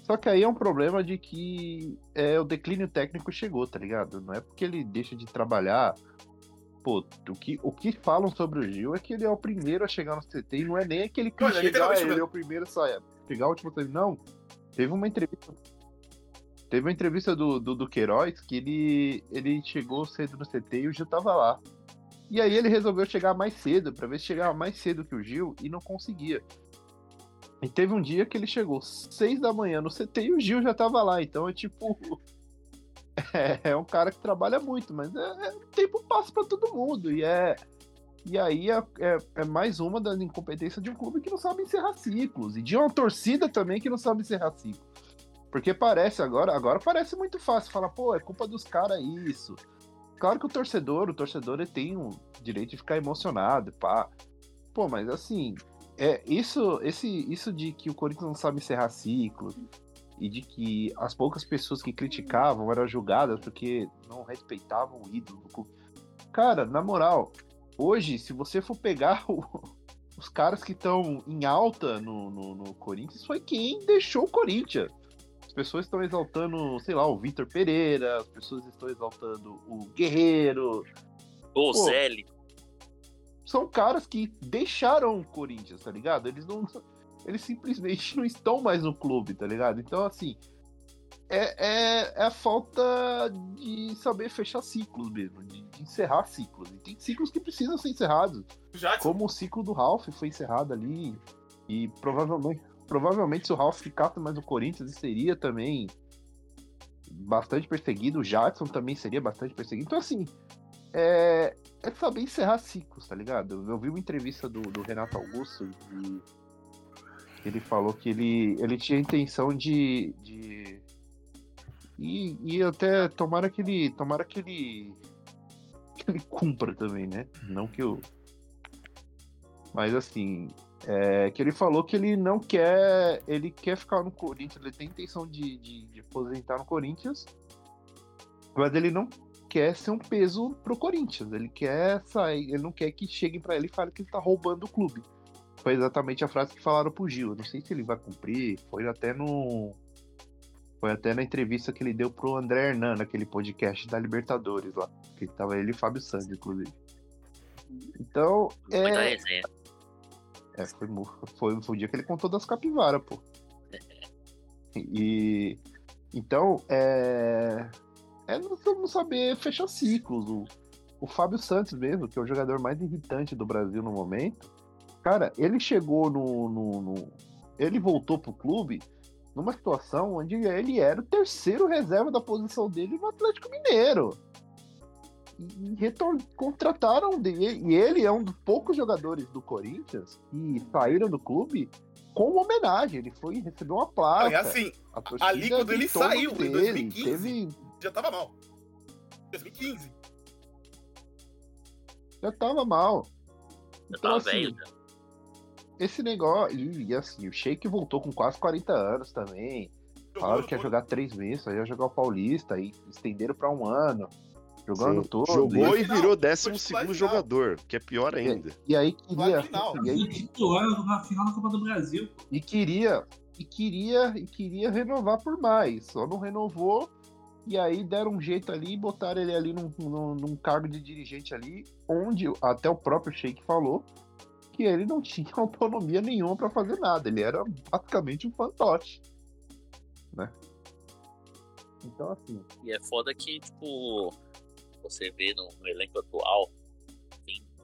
Só que aí é um problema de que é, o declínio técnico chegou, tá ligado? Não é porque ele deixa de trabalhar. Pô, o que, o que falam sobre o Gil é que ele é o primeiro a chegar no CT e não é nem aquele que Olha, literalmente ele é o primeiro a sair, pegar o último tempo. Não, teve uma entrevista Teve uma entrevista do, do, do Queiroz que ele, ele chegou cedo no CT e o Gil tava lá. E aí ele resolveu chegar mais cedo, pra ver se chegava mais cedo que o Gil, e não conseguia. E teve um dia que ele chegou seis da manhã no CT e o Gil já tava lá. Então é tipo. <laughs> É, é um cara que trabalha muito, mas é, é tempo passa pra todo mundo. E é. E aí é, é, é mais uma das incompetências de um clube que não sabe encerrar ciclos. E de uma torcida também que não sabe encerrar ciclos. Porque parece agora, agora parece muito fácil falar, pô, é culpa dos caras isso. Claro que o torcedor, o torcedor ele tem o direito de ficar emocionado, pá. Pô, mas assim, é isso, esse, isso de que o Corinthians não sabe encerrar ciclos e de que as poucas pessoas que criticavam eram julgadas porque não respeitavam o ídolo. Cara, na moral, hoje, se você for pegar <laughs> o- os caras que estão em alta no, no, no Corinthians, foi quem deixou o Corinthians. As pessoas estão exaltando, sei lá, o Vitor Pereira, as pessoas estão exaltando o Guerreiro. O Pô, Zeli. São caras que deixaram o Corinthians, tá ligado? Eles não. Eles simplesmente não estão mais no clube, tá ligado? Então, assim. É, é, é a falta de saber fechar ciclos mesmo, de, de encerrar ciclos. E tem ciclos que precisam ser encerrados. Já Como o ciclo do Ralph foi encerrado ali. E provavelmente, provavelmente se o Ralph ficasse mais no Corinthians, ele seria também bastante perseguido, o Jadson também seria bastante perseguido. Então, assim, é, é saber encerrar ciclos, tá ligado? Eu vi uma entrevista do, do Renato Augusto e ele falou que ele, ele tinha intenção de. de e, e até tomara que ele. Tomara que ele. que ele <laughs> cumpra também, né? Não que eu. Mas assim. É, que ele falou que ele não quer. Ele quer ficar no Corinthians, ele tem intenção de, de, de aposentar no Corinthians. Mas ele não quer ser um peso pro Corinthians. Ele quer sair, ele não quer que cheguem para ele e falem que ele tá roubando o clube. Foi exatamente a frase que falaram pro Gil. Eu não sei se ele vai cumprir. Foi até no. Foi até na entrevista que ele deu pro André Hernan, naquele podcast da Libertadores lá. Que tava ele e Fábio Santos, inclusive. Então. É. é foi, foi, foi o dia que ele contou das capivaras, pô. E. Então, é. É não saber fechar ciclos. O, o Fábio Santos mesmo, que é o jogador mais irritante do Brasil no momento, cara, ele chegou no. no- no- ele voltou pro clube numa situação onde ele era o terceiro reserva da posição dele no Atlético Mineiro. E, e retor- contrataram dele, e ele é um dos poucos jogadores do Corinthians que saíram do clube com homenagem. Ele foi recebeu uma placa. E assim, ali quando ele saiu, em dele, 2015. Teve, já tava mal. 2015. já tava mal. Eu Então, tava assim, velho já. esse negócio. E, e assim, o Sheik voltou com quase 40 anos também. Falaram que ia jogar três meses, aí ia jogar o Paulista, aí estenderam pra um ano, jogando Sim. todo. Jogou e final, virou foi 12 titular segundo final. jogador, que é pior ainda. E aí Vai queria. final. E, aí, titular na final da Copa do Brasil. e queria. E queria. E queria renovar por mais. Só não renovou. E aí deram um jeito ali e botaram ele ali num, num, num cargo de dirigente ali, onde até o próprio Sheik falou que ele não <laughs> tinha autonomia nenhuma pra fazer nada. Ele era basicamente um fantoche. Né? Então, assim, E é foda que, tipo, você vê no, no elenco atual,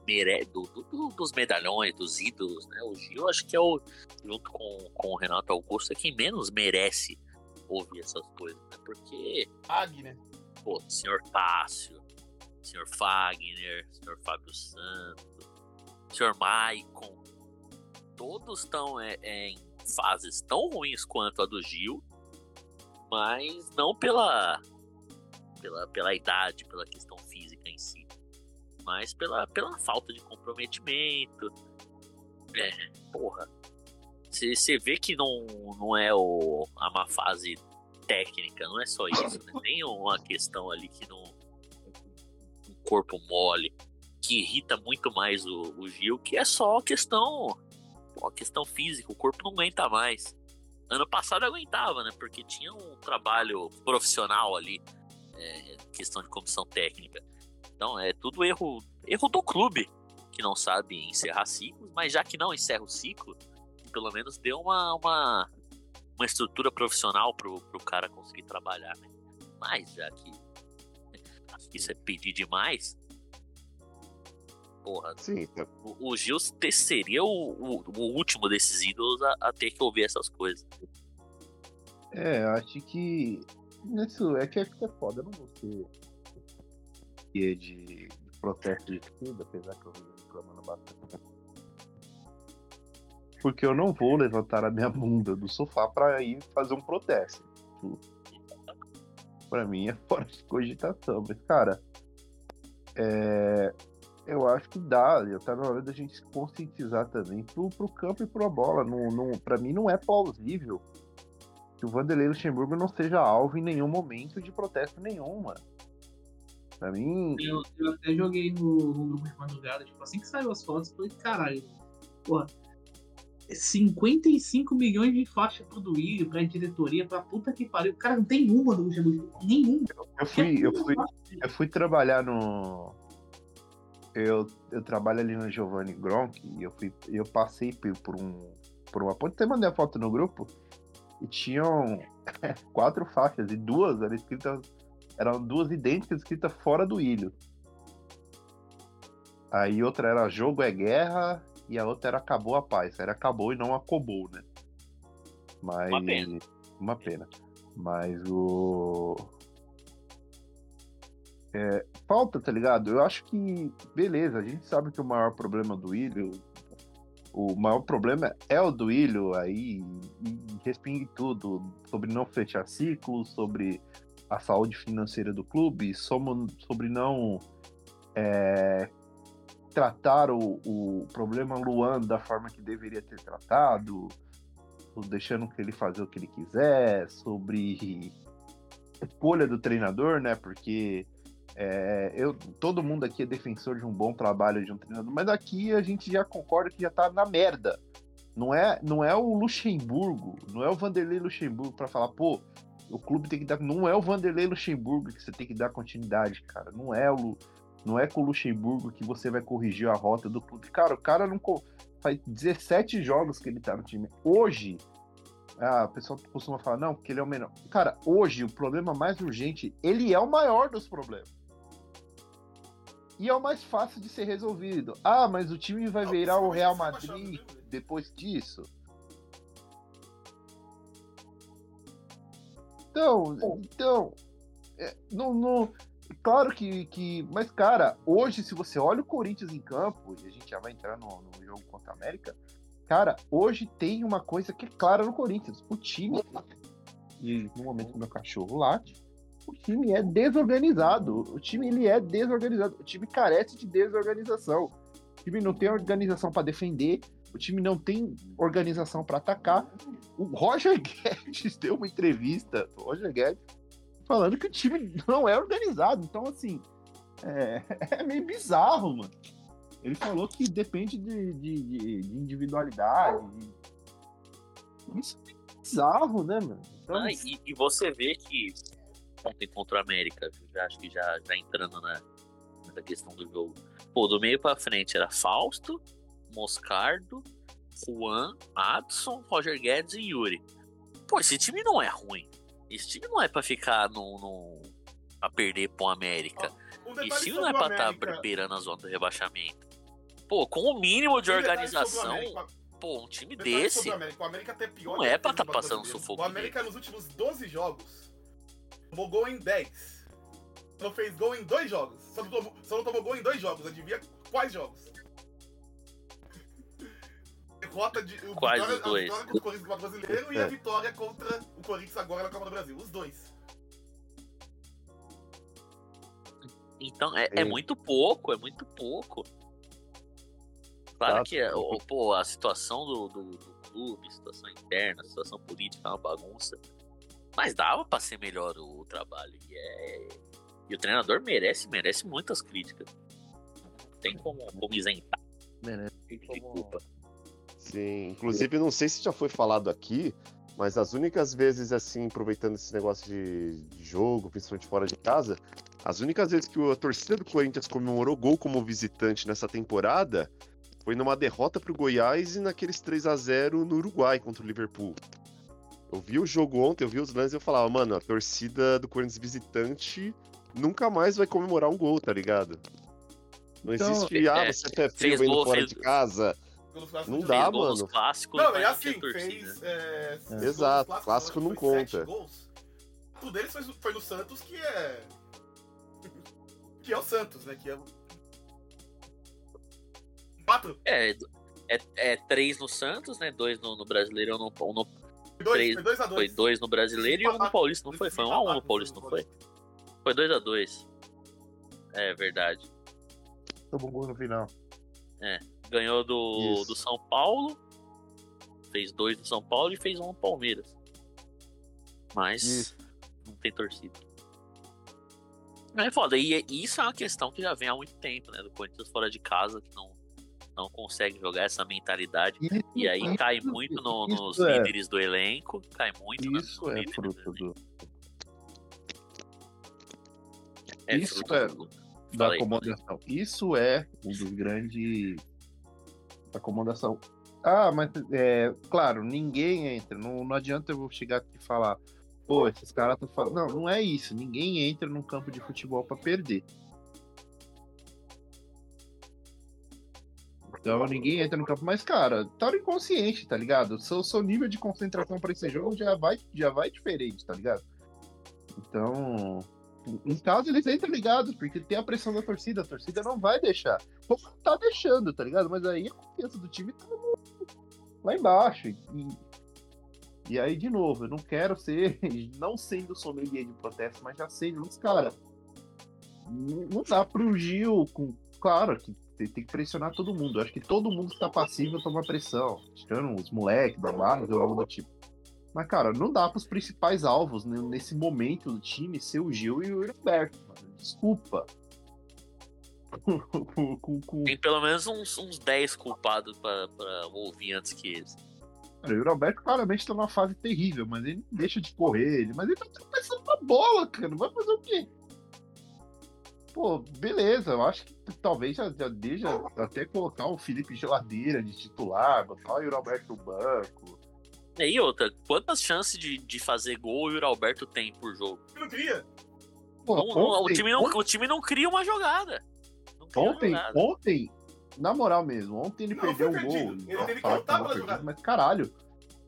mere... do, do- do- dos medalhões, dos ídolos, né? O Gil, acho que é o, junto com, com o Renato Augusto, é quem menos merece ouvir essas coisas, né? Porque, Ag, né? pô, senhor Tássio, senhor Fagner, senhor Fábio Santos, senhor Maicon, todos estão é, é, em fases tão ruins quanto a do Gil, mas não pela, pela, pela idade, pela questão física em si, mas pela, pela falta de comprometimento. É, porra. Você vê que não, não é o, a má fase técnica, não é só isso, né? Tem uma questão ali que não. Um corpo mole, que irrita muito mais o, o Gil, que é só a questão. a questão física, o corpo não aguenta mais. Ano passado aguentava, né? Porque tinha um trabalho profissional ali, é, questão de comissão técnica. Então é tudo erro, erro do clube, que não sabe encerrar ciclos, mas já que não encerra o ciclo, pelo menos deu uma, uma, uma estrutura profissional pro, pro cara conseguir trabalhar, né? Mas já que acho que isso é pedir demais, porra, Sim, tá- o, o Gil seria o, o, o último desses ídolos a, a ter que ouvir essas coisas. É, eu acho que. Isso é que é, que é foda, eu não vou ser guia de, protesto de tudo, apesar que eu venho reclamando bastante. Porque eu não vou levantar a minha bunda do sofá pra ir fazer um protesto. Pra mim é fora de cogitação. Mas, cara, é, eu acho que dá. Tá na hora da gente se conscientizar também pro, pro campo e pro bola. Não, não, pra mim não é plausível que o Vanderlei Luxemburgo não seja alvo em nenhum momento de protesto nenhum, mano. Pra mim, Eu, eu até joguei no, no grupo de madrugada, tipo, assim que saiu as fotos, eu falei, caralho, porra, 55 milhões de faixa pro Duílio, pra diretoria, pra puta que pariu. Cara, não tem uma do Luxemburgo, nenhuma. eu fui, eu fui, eu fui trabalhar no. Eu, eu trabalho ali no Giovanni Gronk e eu, fui, eu passei por, por um. Por uma ponte, até mandei a foto no grupo e tinham <laughs> quatro faixas e duas eram escritas. Eram duas idênticas escritas fora do ilho. Aí outra era jogo é guerra e a outra era acabou a paz. Era acabou e não acabou, né? Mas. Uma pena. Uma pena. Mas o. é, falta, tá ligado? Eu acho que, beleza, a gente sabe que o maior problema do Ilho, o maior problema é o do Ilho aí, e respingue tudo, sobre não fechar ciclos, sobre a saúde financeira do clube, sobre, sobre não é, tratar o, o problema Luan da forma que deveria ter tratado, deixando que ele fazer o que ele quiser, sobre escolha do treinador, né? Porque é, eu, todo mundo aqui é defensor de um bom trabalho de um treinador, mas aqui a gente já concorda que já tá na merda. Não é, não é o Luxemburgo, não é o Vanderlei Luxemburgo para falar, pô, o clube tem que dar. Não é o Vanderlei Luxemburgo que você tem que dar continuidade, cara. Não é o, não é com o Luxemburgo que você vai corrigir a rota do clube. Cara, o cara não. Faz 17 jogos que ele tá no time. Hoje, ah, o pessoal costuma falar, não, porque ele é o menor. Cara, hoje o problema mais urgente, ele é o maior dos problemas. E é o mais fácil de ser resolvido. Ah, mas o time vai virar o Real Madrid depois disso. Então, então, é, não, não, claro que, que. Mas, cara, hoje, se você olha o Corinthians em campo, e a gente já vai entrar no, no jogo contra a América, cara, hoje tem uma coisa que é clara no Corinthians. O time. E no momento que o meu cachorro late, o time é desorganizado. O time ele é desorganizado. O time carece de desorganização. O time não tem organização para defender. O time não tem organização para atacar. O Roger <laughs> Guedes deu uma entrevista. O Roger Guedes falando que o time não é organizado. Então, assim, é, <laughs> é meio bizarro, mano. Ele falou que depende de, de, de, de individualidade. Isso é bizarro, né, mano? Então, ah, e, e, você vê que ontem contra o América, já, acho que já, já entrando na, nessa questão do jogo. Pô, do meio pra frente era Fausto, Moscardo, Juan, Adson, Roger Guedes e Yuri. Pô, esse time não é ruim. Esse time não é pra ficar no. no pra perder pro América. um esse time não é pra estar tá beirando a zona do rebaixamento. Pô, com o mínimo de um organização. América, pô, um time desse. América. O América até pior não é pra estar tá passando sufoco. O América nos últimos 12 jogos tomou gol em 10. Não fez gol em dois jogos. Só não tomou, só não tomou gol em dois jogos. Adivinha quais jogos? derrota de. O Quais vitória, os dois? A vitória contra o Corinthians no Brasileiro e a vitória contra o Corinthians agora na Copa do Brasil. Os dois. Então, é, é muito pouco, é muito pouco. Claro que pô, a situação do, do, do clube, a situação interna, a situação política é uma bagunça. Mas dava para ser melhor o, o trabalho. E, é... e o treinador merece, merece muitas críticas. Não tem como, como isentar merece. de culpa. Sim, inclusive não sei se já foi falado aqui, mas as únicas vezes, assim, aproveitando esse negócio de, de jogo, principalmente fora de casa, as únicas vezes que a torcida do Corinthians comemorou gol como visitante nessa temporada foi numa derrota pro Goiás e naqueles 3 a 0 no Uruguai contra o Liverpool. Eu vi o jogo ontem, eu vi os lances e eu falava, mano, a torcida do Corinthians visitante nunca mais vai comemorar um gol, tá ligado? Não então, existe, é, ah, você é frio indo fora fez... de casa não dá, mano. Clássicos, não, é assim, fez. É, Exato, clássico não conta. Gols. Tudo deles foi, foi no Santos, que é. que é o Santos, né? Que é. Quatro. É, é, é três no Santos, né? Dois no, no Brasileiro no. no dois, foi dois a dois. Foi dois no Brasileiro e um no Paulista, não foi? Foi um a um no Paulista, não foi? Foi dois a dois. É verdade. Tomou um gol no final. É. Ganhou do, do São Paulo. Fez dois do São Paulo e fez um no Palmeiras. Mas Isso. não tem torcida. É foda. E isso é uma questão que já vem há muito tempo, né? Do Corinthians fora de casa, que não, não consegue jogar essa mentalidade. Isso, e aí cai muito no, nos é. líderes do elenco. Cai muito isso no, é fruto do. É isso fruto é do... da acomodação. Isso é um dos grandes acomodação. Ah, mas é, claro, ninguém entra. Não, não adianta eu chegar aqui e falar, pô, esses caras estão falando. Não, não é isso. Ninguém entra num campo de futebol para perder. Então ninguém entra no campo, mas cara, tá inconsciente, tá ligado? O seu, seu nível de concentração para esse jogo já vai, já vai diferente, tá ligado? Então, em casa eles entram ligados, porque tem a pressão da torcida, a torcida não vai deixar. Como tá deixando, tá ligado? Mas aí a confiança do time tá lá embaixo. E, e aí, de novo, eu não quero ser, <laughs> não sendo sommelier de protesto, mas já sendo, mas, cara, não não dá pro Gil, com, claro, que tem, tem que pressionar todo mundo. Eu acho que todo mundo que está passivo toma pressão, tirando os moleques base ou algo do tipo. Mas, cara, não dá pros principais alvos né, nesse momento do time ser o Gil e o Roberto, mano. Desculpa. <laughs> Tem pelo menos uns, uns 10 culpados pra, pra ouvir antes que eles. Cara, o Roberto claramente tá numa fase terrível, mas ele não deixa de correr, ele, mas ele tá tropeçando na bola, cara. Vai fazer o quê? Pô, beleza, eu acho que talvez já, já deixa até colocar o Felipe Geladeira de titular, botar o Roberto no banco. E aí, outra, quantas chances de, de fazer gol o Yuri Alberto tem por jogo? Eu não queria. Pô, Não- não- o, ontem- time não, ontem- o time não cria uma jogada. Cria uma Ontem, jogada. ontem, na moral mesmo, ontem ele Não, perdeu um gol. Ele teve que lutar pela perdido, jogada. Mas caralho,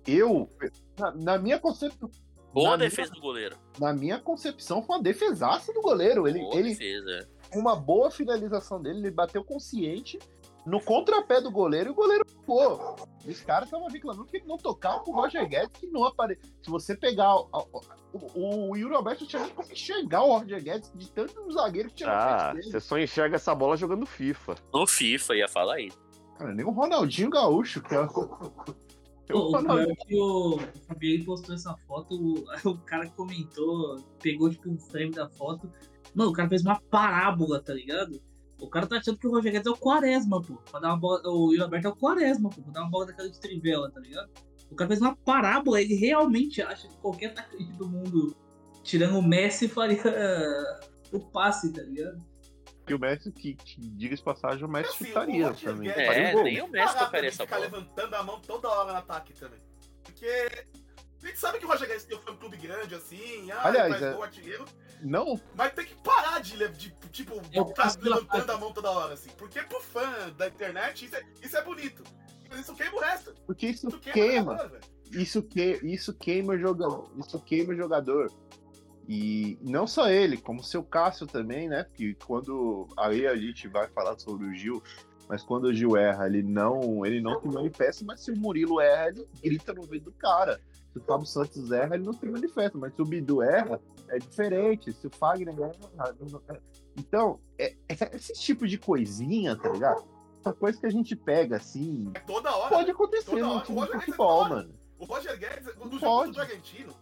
eu, na, na minha concepção. Boa na defesa do goleiro. Minha, na minha concepção, foi uma defesaça do goleiro. Ele, Boa ele, defesa. uma boa finalização dele, ele bateu consciente no contrapé do goleiro e o goleiro pô. Os caras estavam reclamando que ele não tocava pro Roger Guedes, que não apareceu. Se você pegar. o- o, o Yuri Alberto tinha nem como enxergar o Roger Guedes de tanto zagueiro que tinha Ah, frente dele. você só enxerga essa bola jogando FIFA. No FIFA, ia falar isso. Cara, nem o Ronaldinho Gaúcho, que é o. Pô, o pior é que o Fabiano postou essa foto, o, <laughs> o cara comentou, pegou tipo um frame da foto. Mano, o cara fez uma parábola, tá ligado? O cara tá achando que o Roger Guedes é o Quaresma, pô. Pra dar uma bola, o Yuri Alberto é o Quaresma, pô. Pra dar uma bola daquela de trivela, tá ligado? O cara fez uma parábola, ele realmente acha que qualquer atacante do mundo, tirando o Messi, faria <laughs> o passe, tá ligado? E o Messi, que, que diga-se passagem, o Messi Assim, chutaria o também. Um É, nem o Messi Parar tocaria essa ficar bola. levantando a mão toda hora no ataque também. Porque a gente sabe que o Roger Guedes tem um fã clube grande assim, ah, Aliás, faz é- artilheiro, Não, mas tem que parar de, de tipo, pela levantando a mão toda hora assim. Porque pro fã da internet isso é, isso é bonito. Mas isso queima o resto. porque isso Isso queima, queima. isso que isso queima o jogador, isso queima o jogador. E não só ele, como o seu Cássio também, né? Porque quando aí a gente vai falar sobre o Gil, mas quando o Gil erra, ele não, ele não se manifesta, mas se o Murilo erra, ele grita no ouvido do cara. Se o Fábio Santos erra, ele não se manifesta, mas se o Bidu erra, é diferente. Se o Fagner erra, não- é. então, é, é esse tipo de coisinha, tá ligado? Essa coisa que a gente pega assim, É toda hora. pode acontecer Toda no time de futebol, mano. O Roger Guedes, Não jogo do Bragantino,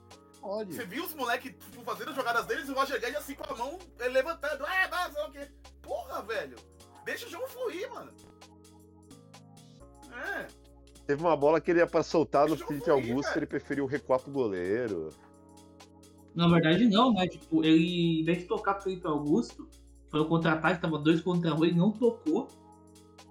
Pode. você viu os moleques tipo, fazendo as jogadas deles e o Roger Guedes assim com a mão levantando. Ah, lá o quê. Porra, velho. Deixa o jogo fluir, mano. É. Teve uma bola que ele ia pra soltar no Deixa eu Felipe Augusto, cara. ele preferiu recuar pro goleiro. Na verdade, não, né? Tipo, ele, em vez de tocar pro Felipe Augusto, foi o contra-ataque, tava dois contra um, ele não tocou.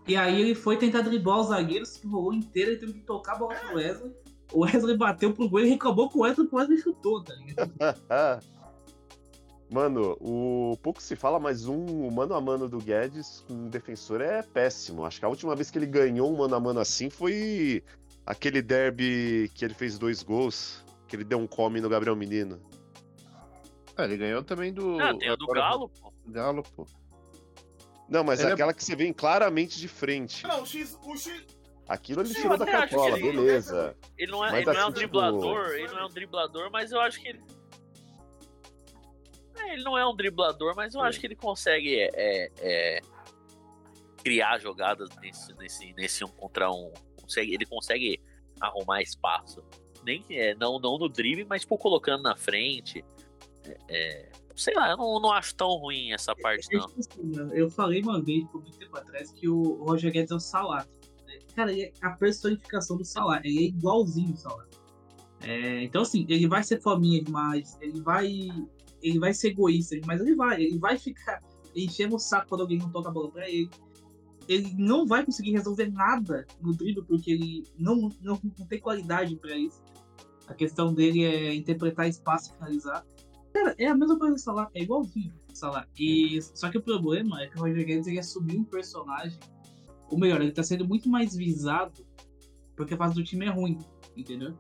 E aí ele foi tentar driblar os zagueiros, se enrolou inteiro, ele teve que tocar a bola pro Wesley. O Wesley bateu pro gol e reclamou com o Wesley, o Wesley chutou, tá ligado? <laughs> Mano, o pouco se fala, mas um mano a mano do Guedes com um defensor é péssimo. Acho que a última vez que ele ganhou um mano a mano assim foi aquele derby que ele fez dois gols, que ele deu um come no Gabriel Menino. É, ele ganhou também do. Ah, tem o do agora- Galo, pô. Galo, pô. Não, mas Ele é- aquela que você vê claramente de frente. Não, o X. O X. Aquilo ele Sim, tirou da cartola, ele- beleza. Ele não é, Mas ele não é um assim, tipo- driblador, ele não é um driblador, mas eu acho que ele. É, ele não é um driblador, mas eu acho que ele consegue é, é, é, criar jogadas nesse, nesse, nesse um contra um. Consegue, ele consegue arrumar espaço. Nem é, não, não no drible, mas tipo, colocando na frente. Sei lá, eu não, não acho tão ruim essa parte, É não. tipo assim, eu falei uma vez, por muito tempo atrás, que o Roger Guedes é o Salah. Cara, é a personificação do Salah. Ele é igualzinho o Salah. É, então, assim, ele vai ser fominha demais, ele vai. Ele vai ser egoísta, mas ele vai, ele vai ficar enchendo o saco quando alguém não toca a bola pra ele. Ele não vai conseguir resolver nada no drible porque ele não, não, não tem qualidade pra isso. A questão dele é interpretar espaço e finalizar. Cara, é a mesma coisa do Salah, é igualzinho o Salah. E, só que o problema é que o Roger Guedes ele assumiu um personagem, ou melhor, ele tá sendo muito mais visado porque a fase do time é ruim, entendeu?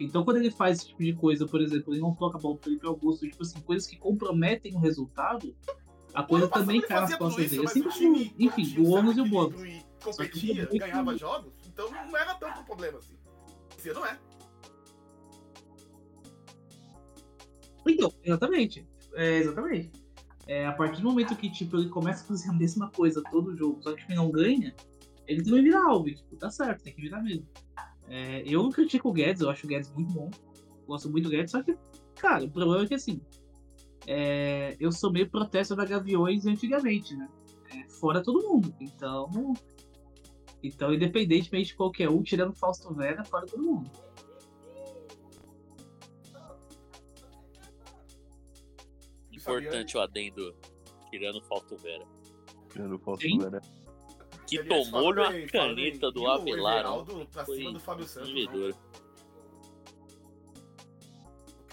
Então quando ele faz esse tipo de coisa, por exemplo, ele não toca a bola pro Felipe Augusto, tipo assim, coisas que comprometem o resultado, a coisa também cai nas costas dele. Assim time- enfim, time o ônus e o bônus. e Competia, ganhava jogos, então não era tanto problema assim. Esse ano é. Então, exatamente. É, exatamente. É, a partir do momento que tipo, ele começa a fazer a mesma coisa todo jogo, só que ele não ganha, ele também vira alvo. Tipo, tá certo, tem que virar mesmo. É, eu não critico o Guedes, eu acho o Guedes muito bom. Gosto muito do Guedes, só que, cara, o problema é que assim. é, eu sou meio protesto da Gaviões antigamente, né? É, fora todo mundo. Então. Então, independentemente de qualquer um, tirando o Fausto Vera, fora todo mundo. Importante o adendo, tirando o Fausto Vera. Não posso Sim. ver, né? Que Aliás, tomou falando uma falando caneta em- do o Avelar. Everaldo pra Foi cima do Fábio Santos.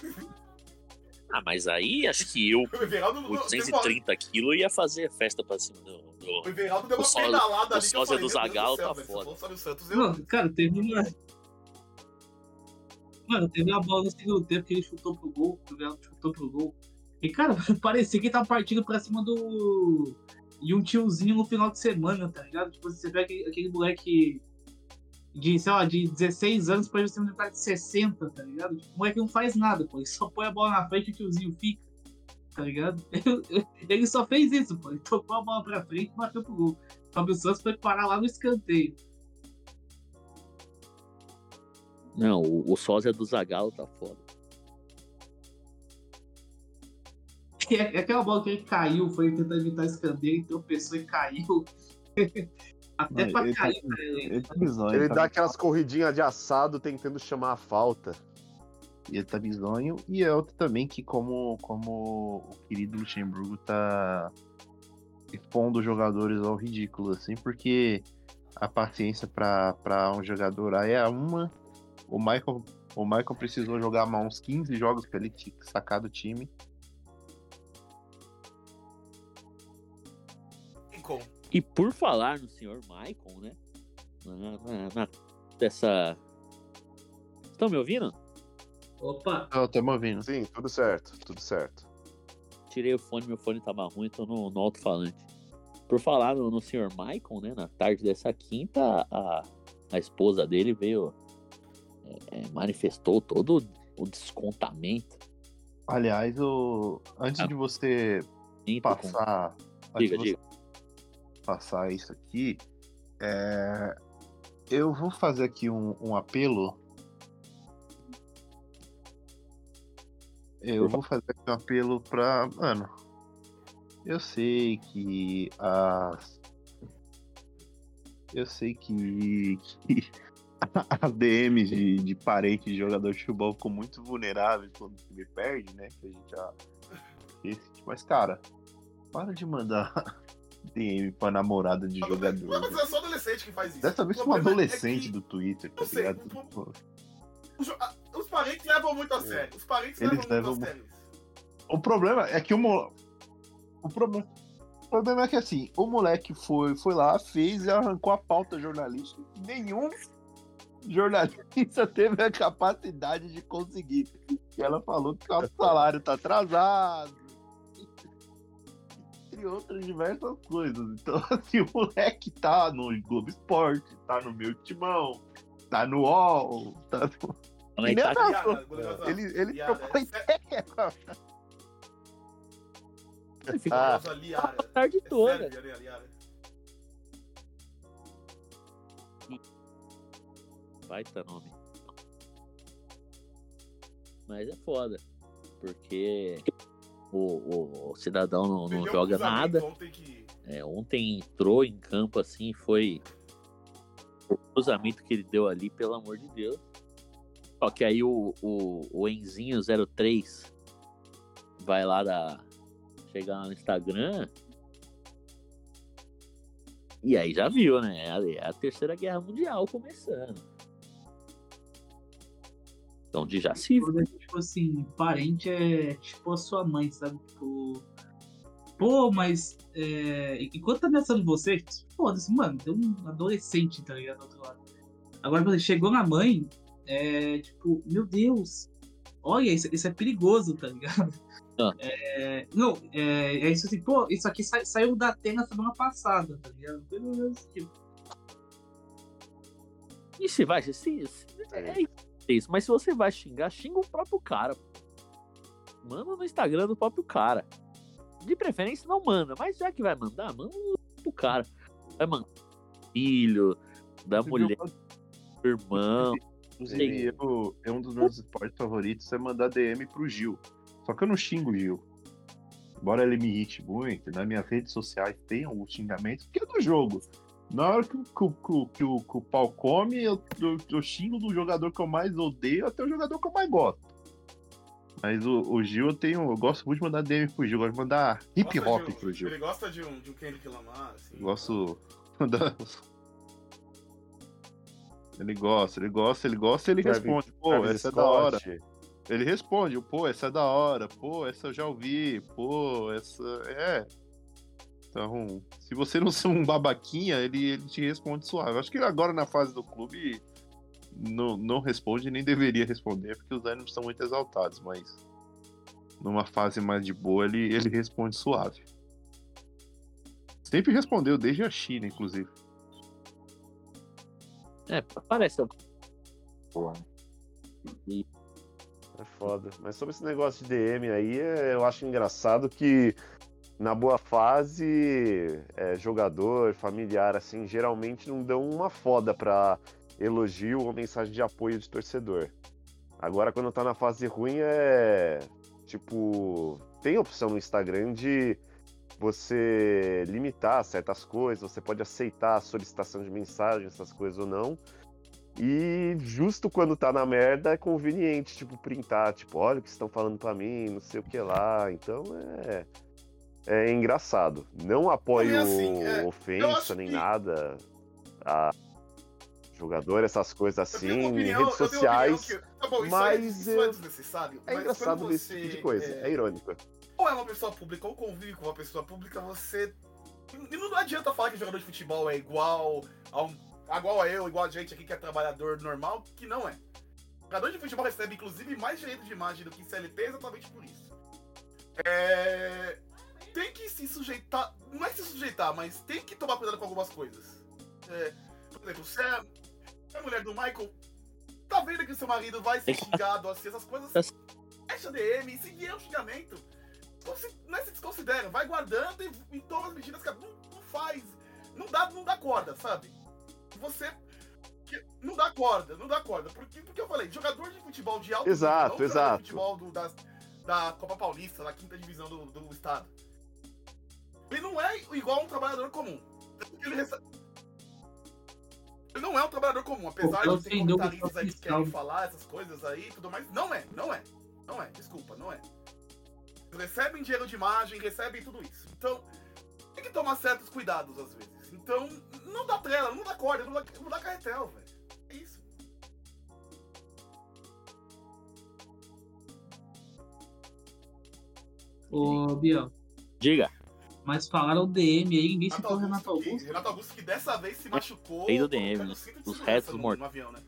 <laughs> Ah, mas aí acho que eu, O Everaldo com deu uma- 230 quilos, ia fazer festa pra cima do. O do... Everaldo deu O uma pedalada o ali eu sósia falei, do céu, tá foda. o. Mano, cara, teve uma. Mano, teve uma bola no segundo tempo que ele chutou pro gol, o Galo chutou pro gol. E, cara, <laughs> parecia que ele tava partindo pra cima do. De um tiozinho no final de semana, tá ligado? Tipo, você vê aquele, aquele moleque de, sei lá, de 16 anos pra ser um cara de 60, tá ligado? Tipo, o moleque não faz nada, pô. Ele só põe a bola na frente e o tiozinho fica, tá ligado? <laughs> Ele só fez isso, pô. Ele tocou a bola pra frente e bateu pro gol. O Fábio Santos foi parar lá no escanteio. Não, o, o sósia do Zagallo tá foda. É é aquela bola que ele caiu, foi tentar evitar escanteio, tropeçou e caiu. <laughs> Até Não, pra ele tá- cair, cara. Ele tá bizonho. Ele tá dá aquelas corridinhas de assado tentando chamar a falta. Ele tá bizonho. E é outro também que, como, como o querido Luxemburgo tá expondo os jogadores ao ridículo, assim, porque a paciência pra, pra um jogador aí é uma. O Michael, o Michael precisou jogar mais uns 15 jogos pra ele sacar do time. E por falar no senhor Maicon, né? Na, na- na- dessa. Estão me ouvindo? Opa, Ó, tamo ouvindo. Sim, tudo certo, tudo certo. Tirei o fone, meu fone tava ruim, tô no, no alto-falante. Por falar no, no senhor Maicon, né? Na tarde dessa quinta, a, a esposa dele veio. é, é, manifestou todo o descontamento. Aliás, o... antes Ah. de você com- passar. antes Diga, você diga. Passar isso aqui, é, eu vou fazer aqui um, um apelo. Eu vou fazer aqui um apelo pra. Mano, eu sei que as. Eu sei que, que <laughs> as DMs de, de parente de jogador de futebol ficam muito vulneráveis quando o time perde, né? Que a gente já. Mas, cara, para de mandar DM pra namorada de jogador. Não, mas é só adolescente que faz isso. Dessa vez O foi um problema é adolescente que do Twitter, tá sei, ligado? o- Pô, os parentes levam muito a sério. Os parentes Eles levam levam muito a sério. O problema é que o mo... o problema o problema é que assim, o moleque foi, foi lá, fez e arrancou a pauta jornalística. Nenhum jornalista <laughs> teve a capacidade de conseguir. E ela falou que o salário tá atrasado. Entre outras diversas coisas. Então, <laughs> assim, o moleque tá no Globo Esporte, tá no meu timão, tá no UOL, tá no... E nem tá- a- Yara, gostosa. Ele, ele Yara, trocou é sério, ideia com a Fica Ah. Liara. a tarde É toda. sério, Liara, Liara. Baita nome. Mas é foda. Porque o, o- cidadão não, não joga nada. Ontem que... É, ontem entrou em campo assim, foi o cruzamento que ele deu ali, pelo amor de Deus. Só que aí o, o, o Enzinho 03 vai lá da. Chegar lá no Instagram. E aí já viu, né? É a, é a terceira guerra mundial começando. Então de é, tipo assim, parente é tipo a sua mãe, sabe? Tipo. Pô, mas. É... Enquanto tá ameaçando você, foda-se, mano, tem um adolescente, tá ligado? Do outro lado. Agora, quando chegou na mãe, é tipo, meu Deus, olha, isso, isso é perigoso, tá ligado? Ah. É, não, é, é isso assim, pô, isso aqui sa- saiu da Atena semana passada, tá ligado? Coisa desse tipo. E se vai, se, se, é isso, mas se você vai xingar, xinga o próprio cara. Manda no Instagram do próprio cara. De preferência não manda, mas já que vai mandar, manda pro cara. Vai mandar filho, da mulher, do irmão. Inclusive, eu, é um dos meus esportes favoritos é mandar DM pro Gil. Só que eu não xingo o Gil. Embora ele me irrite muito, nas minhas redes sociais tem alguns xingamentos, que é do jogo. Na hora que, o- que, que, que, o- que o pau come, eu, eu, eu xingo do jogador que eu mais odeio até o jogador que eu mais gosto. Mas o, o Gil eu tenho. Eu gosto muito de mandar DM pro Gil, eu gosto de mandar hip hop um- pro Gil. Ele gosta de um, de um Kendrick Lamar, assim. Eu gosto. <laughs> de mandar- Ele gosta, ele gosta, ele gosta e ele Travis- responde. Pô, Travis essa é da hora. Scott. Ele responde, pô, essa é da hora, pô, essa eu já ouvi, pô, essa é. Então, se você não <laughs> ser um babaquinha, ele, ele te responde suave. Acho que agora na fase do clube não, não responde nem deveria responder, porque os ânimos estão muito exaltados, mas numa fase mais de boa ele, ele responde suave. Sempre respondeu, desde a China, inclusive. É, parece. É foda. Mas sobre esse negócio de DM aí, é- eu acho engraçado que na boa fase, é, jogador, familiar, assim, geralmente não dão uma foda pra elogio ou mensagem de apoio de torcedor. Agora, quando tá na fase ruim, é. Tipo, tem opção no Instagram de você limitar certas coisas, você pode aceitar a solicitação de mensagem, essas coisas ou não. E justo quando tá na merda é conveniente, tipo, printar, tipo, olha o que estão falando pra mim, não sei o que lá. Então é. É engraçado. Não apoio Também assim, é, ofensa nem que- nada a jogador, essas coisas assim, opinião- redes sociais. tá bom, isso mas é, isso é desnecessário. É mas engraçado quando ver esse tipo de coisa. é, É irônico. ou é uma pessoa pública ou convive com uma pessoa pública, você. E não adianta falar que jogador de futebol é igual a, um, igual a eu, igual a gente aqui que é trabalhador normal, que não é. Jogador de futebol recebe, inclusive, mais direito de imagem do que CLT exatamente por isso. É, Tem que se sujeitar. Não é se sujeitar, mas tem que tomar cuidado com algumas coisas. É, Por exemplo, se é, se é a mulher do Michael. Tá vendo que o seu marido vai ser xingado assim, essas coisas. Fecha DM, se vier um xingamento, desconsi- não é se desconsidera, vai guardando e, e toma as medidas que não, não faz. Não dá, não dá corda, sabe? Você. Não dá corda, não dá corda. Porque, porque eu falei, jogador de futebol de alto Exato, nível, não jogador exato. de futebol do, da, da Copa Paulista, da quinta divisão do, do estado. Ele não é igual a um trabalhador comum. Ele, recebe- ele não é um trabalhador comum, apesar Pô, de ter comentaristas aí que querem falar essas coisas aí e tudo mais. Não é, não é. Não é, desculpa, não é. Recebem dinheiro de imagem, recebem tudo isso. Então, tem que tomar certos cuidados às vezes. Então, não dá trela, não dá corda, não dá, não dá carretel, velho. É isso. Ô, Biel, Diga. Mas falaram DM aí, ninguém citou o Renato Augusto, que. Renato Augusto que dessa vez se machucou. Rei do DM, né? Os restos no- mortos. No avião, né?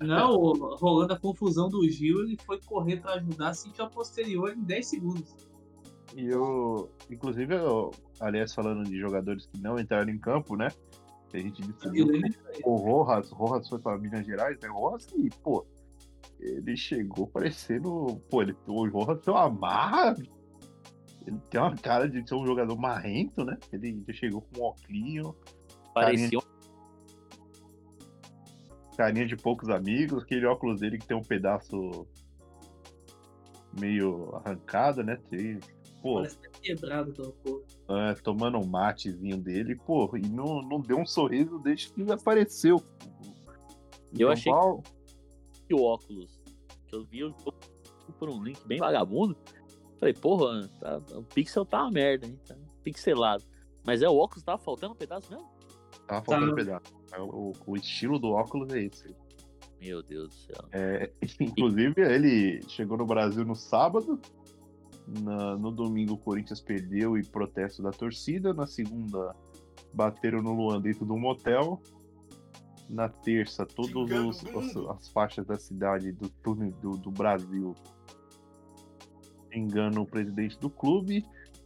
Não, o- rolando a confusão do Gil, ele foi correr pra ajudar, sentiu a posterior em 10 segundos. E eu, inclusive, eu, aliás, falando de jogadores que não entraram em campo, né? Que a gente lembro o Rojas, o Rojas foi pra Minas Gerais, né? O Rojas, e, pô, ele chegou parecendo. Pô, ele, o Rojas tem uma marra. Ele tem uma cara de ser um jogador marrento, né? Ele já chegou com um óculinho, Parecia carinha de poucos amigos, aquele óculos dele que tem um pedaço meio arrancado, né? Tem, pô, parece que tá quebrado aquela porra. é, tomando um matezinho dele, pô, e não, não deu um sorriso desde que apareceu. Eu São achei Paulo- que o óculos que eu vi por um link bem vagabundo. Falei, porra, tá- o pixel tá uma merda, hein? Tá pixelado. Mas é o óculos, tava faltando um pedaço mesmo? Tava faltando Tá. pedaço. É, O, o estilo do óculos é esse. Meu Deus do céu. É, <laughs> inclusive, ele chegou no Brasil no sábado. Na- no domingo, o Corinthians perdeu e protesto da torcida. Na segunda, bateram no Luan dentro de um motel. Na terça, todas as, faixas da cidade do, turno- do, do Brasil enganam o presidente do clube.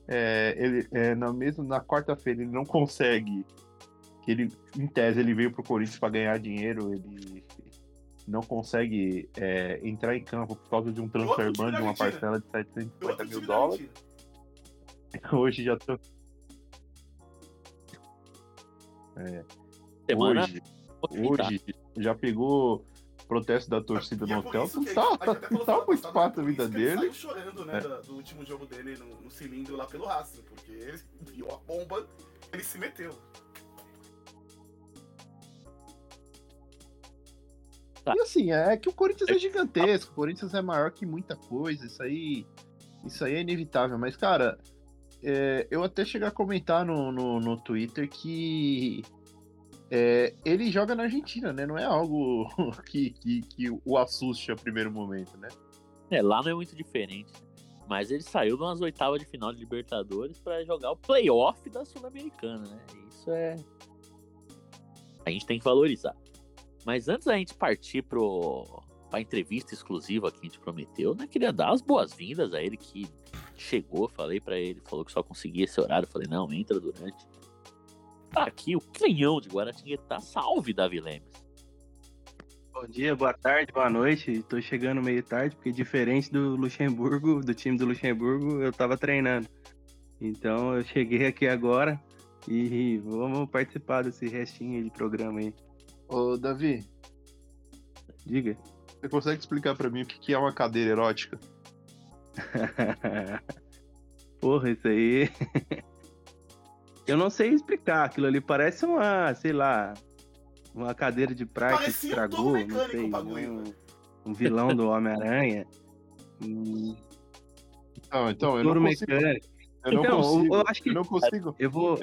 É, ele, é, na, mesmo, na quarta-feira ele não consegue. Que ele, em tese, ele veio pro Corinthians para ganhar dinheiro. Ele não consegue é, entrar em campo por causa de um transfer ban de uma Argentina. parcela de E 750 outro mil dólares. <laughs> Hoje já tô. Semana Hoje. Hoje já pegou protesto da torcida é no hotel. Não tá, tá semana muito fácil a vida que ele dele. saiu chorando, né, É. do último jogo dele no, no cilindro lá pelo Racing, porque ele viu a bomba, ele se meteu. E assim, é que o Corinthians é gigantesco, o Corinthians é maior que muita coisa, isso aí, isso aí é inevitável. Mas, cara, é, eu até cheguei a comentar no, no, no Twitter que é, ele joga na Argentina, né? Não é algo <laughs> que, que, que o assuste a primeiro momento, né? É, lá não é muito diferente. Mas ele saiu de umas oitavas de final de Libertadores pra jogar o playoff da Sul-Americana, né? Isso é. A gente tem que valorizar. Mas antes da gente partir pro... pra entrevista exclusiva que a gente prometeu, né? Queria dar as boas-vindas a ele que chegou, falei pra ele, falou que só conseguia esse horário. Falei, não, entra durante. Tá aqui o canhão de Guaratinguetá. Salve, Davi Lemes. Bom dia, boa tarde, boa noite. Tô chegando meio tarde, porque diferente do Luxemburgo, do time do Luxemburgo, eu tava treinando. Então eu cheguei aqui agora e vamos participar desse restinho de programa aí. Ô, Davi, Diga. você consegue explicar pra mim o que que é uma cadeira erótica? <laughs> Porra, isso aí. <laughs> eu não sei explicar. Aquilo ali parece uma, sei lá, uma cadeira de praia que Parecia um estragou, touro não mecânico sei. um, um vilão do Homem-Aranha. Um Não, então, eu touro não consigo. mecânico. Eu não Então, eu- consigo. eu acho que- eu não consigo. Eu vou.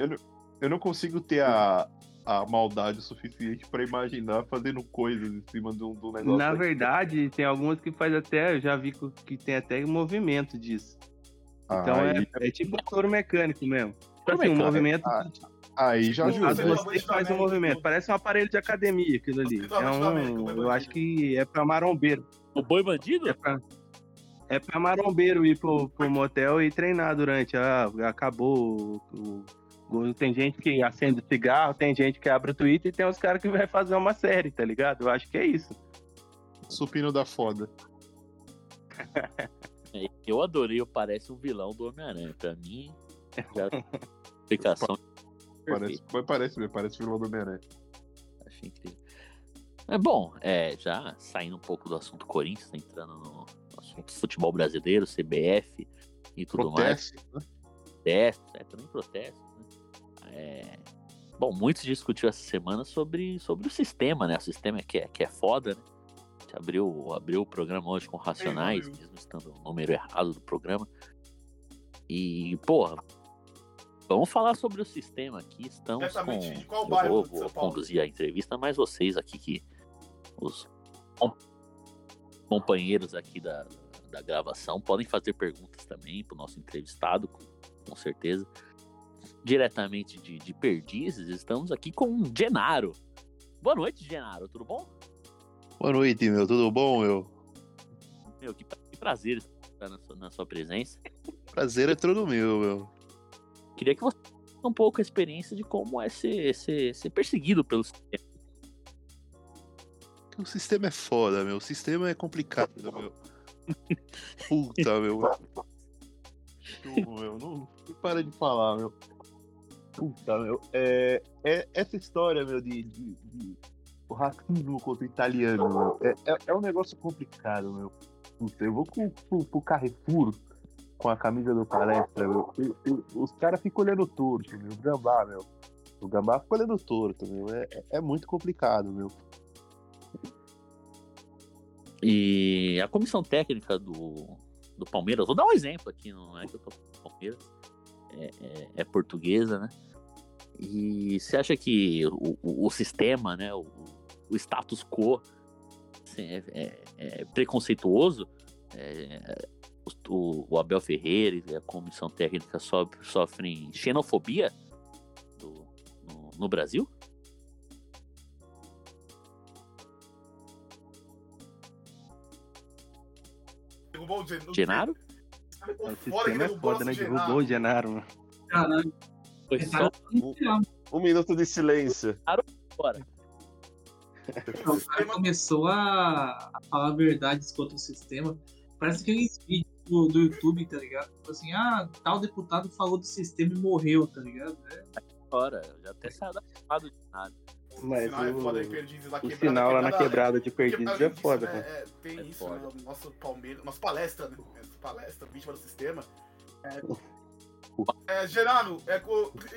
Eu não consigo ter a, a maldade suficiente pra imaginar fazendo coisas em cima de um, de um negócio. Na verdade, tem algumas que faz até, eu já vi que- que tem até movimento disso. Então Aí- é, é tipo um touro mecânico mesmo. Tipo Touro assim, um mecânico. movimento. Ah, Aí já ajuda. Mas você faz um movimento. Parece um aparelho de academia aquilo ali. É um. Eu acho que é pra marombeiro. O boi bandido? É pra, é pra marombeiro ir pro, pro motel e treinar durante. Ah, acabou o, o- Tem gente que acende cigarro, tem gente que abre o Twitter e tem os caras que vai fazer uma série, tá ligado? Eu acho que é isso. Supino da foda. É, Eu adorei o Parece um vilão do Homem-Aranha. Pra mim, <laughs> já explicação Parece, mas parece parece vilão do Homem-Aranha. Achei incrível. É bom, é, já saindo um pouco do assunto Corinthians, entrando no assunto futebol brasileiro, CBF e tudo mais. Protesto, né? protestos, é, também protestos, né? É, Bom, muitos discutiu essa semana sobre, sobre o sistema, né? O sistema que é, que é foda, né? A gente abriu, abriu o programa hoje com Racionais, mesmo estando o número errado do programa. E, porra, vamos falar sobre o sistema aqui. Estamos com. de qual eu bairro vou, São vou Paulo? conduzir a entrevista, mas vocês aqui que. Os com- companheiros aqui da, da gravação podem fazer perguntas também para o nosso entrevistado, com, com certeza. Diretamente de, de Perdizes, estamos aqui com o Genaro. Boa noite, Genaro, tudo bom? Boa noite, meu. Tudo bom, meu? Meu, que, que prazer estar na sua, na sua presença. Prazer é todo meu, meu. Queria que você um pouco a experiência de como é ser, ser, ser perseguido pelo sistema. O sistema é foda, meu. O sistema é complicado, meu. <laughs> Puta, meu. Meu, não, não para de falar, meu. Puta, meu. É, é essa história, meu, de, de, de- o racismo contra o italiano, meu, é, é, é um negócio complicado, meu. Puta, eu vou pro, pro, pro Carrefour com a camisa do palestra, meu. os caras ficam olhando torto, meu. O gambá, meu. O gambá fica olhando torto, meu. É, é- é muito complicado, meu. E a comissão técnica do, do Palmeiras, vou dar um exemplo aqui, não é que eu tô Palmeiras, é, é- é portuguesa, né? E você acha que o, o- o sistema, né, o, o status quo assim, é, é- é preconceituoso? É, o, o Abel Ferreira e a comissão técnica sof- sofrem xenofobia do- no, no Brasil? Derrubou o Gen- o Genaro? O que sistema é derrubou foda, né? Derrubou Genaro? o Genaro, mano. Caralho, Foi só tá inicial. Um minuto de silêncio. fora. O cara começou a, a falar verdades contra o sistema. Parece aqueles vídeos do, do YouTube, tá ligado? Tipo assim, ah, tal deputado falou do sistema e morreu, tá ligado? É, fora. Eu já até saí da chamada de nada. Mas é o, Perdizes, o quebrada, sinal lá na quebrada- de Perdizes é foda, né, mano. é, tem É isso, foda. né, o nosso Palmeiras, nossa palestra, né? Nossa palestra, vítima do sistema. É, é, Gerardo, é,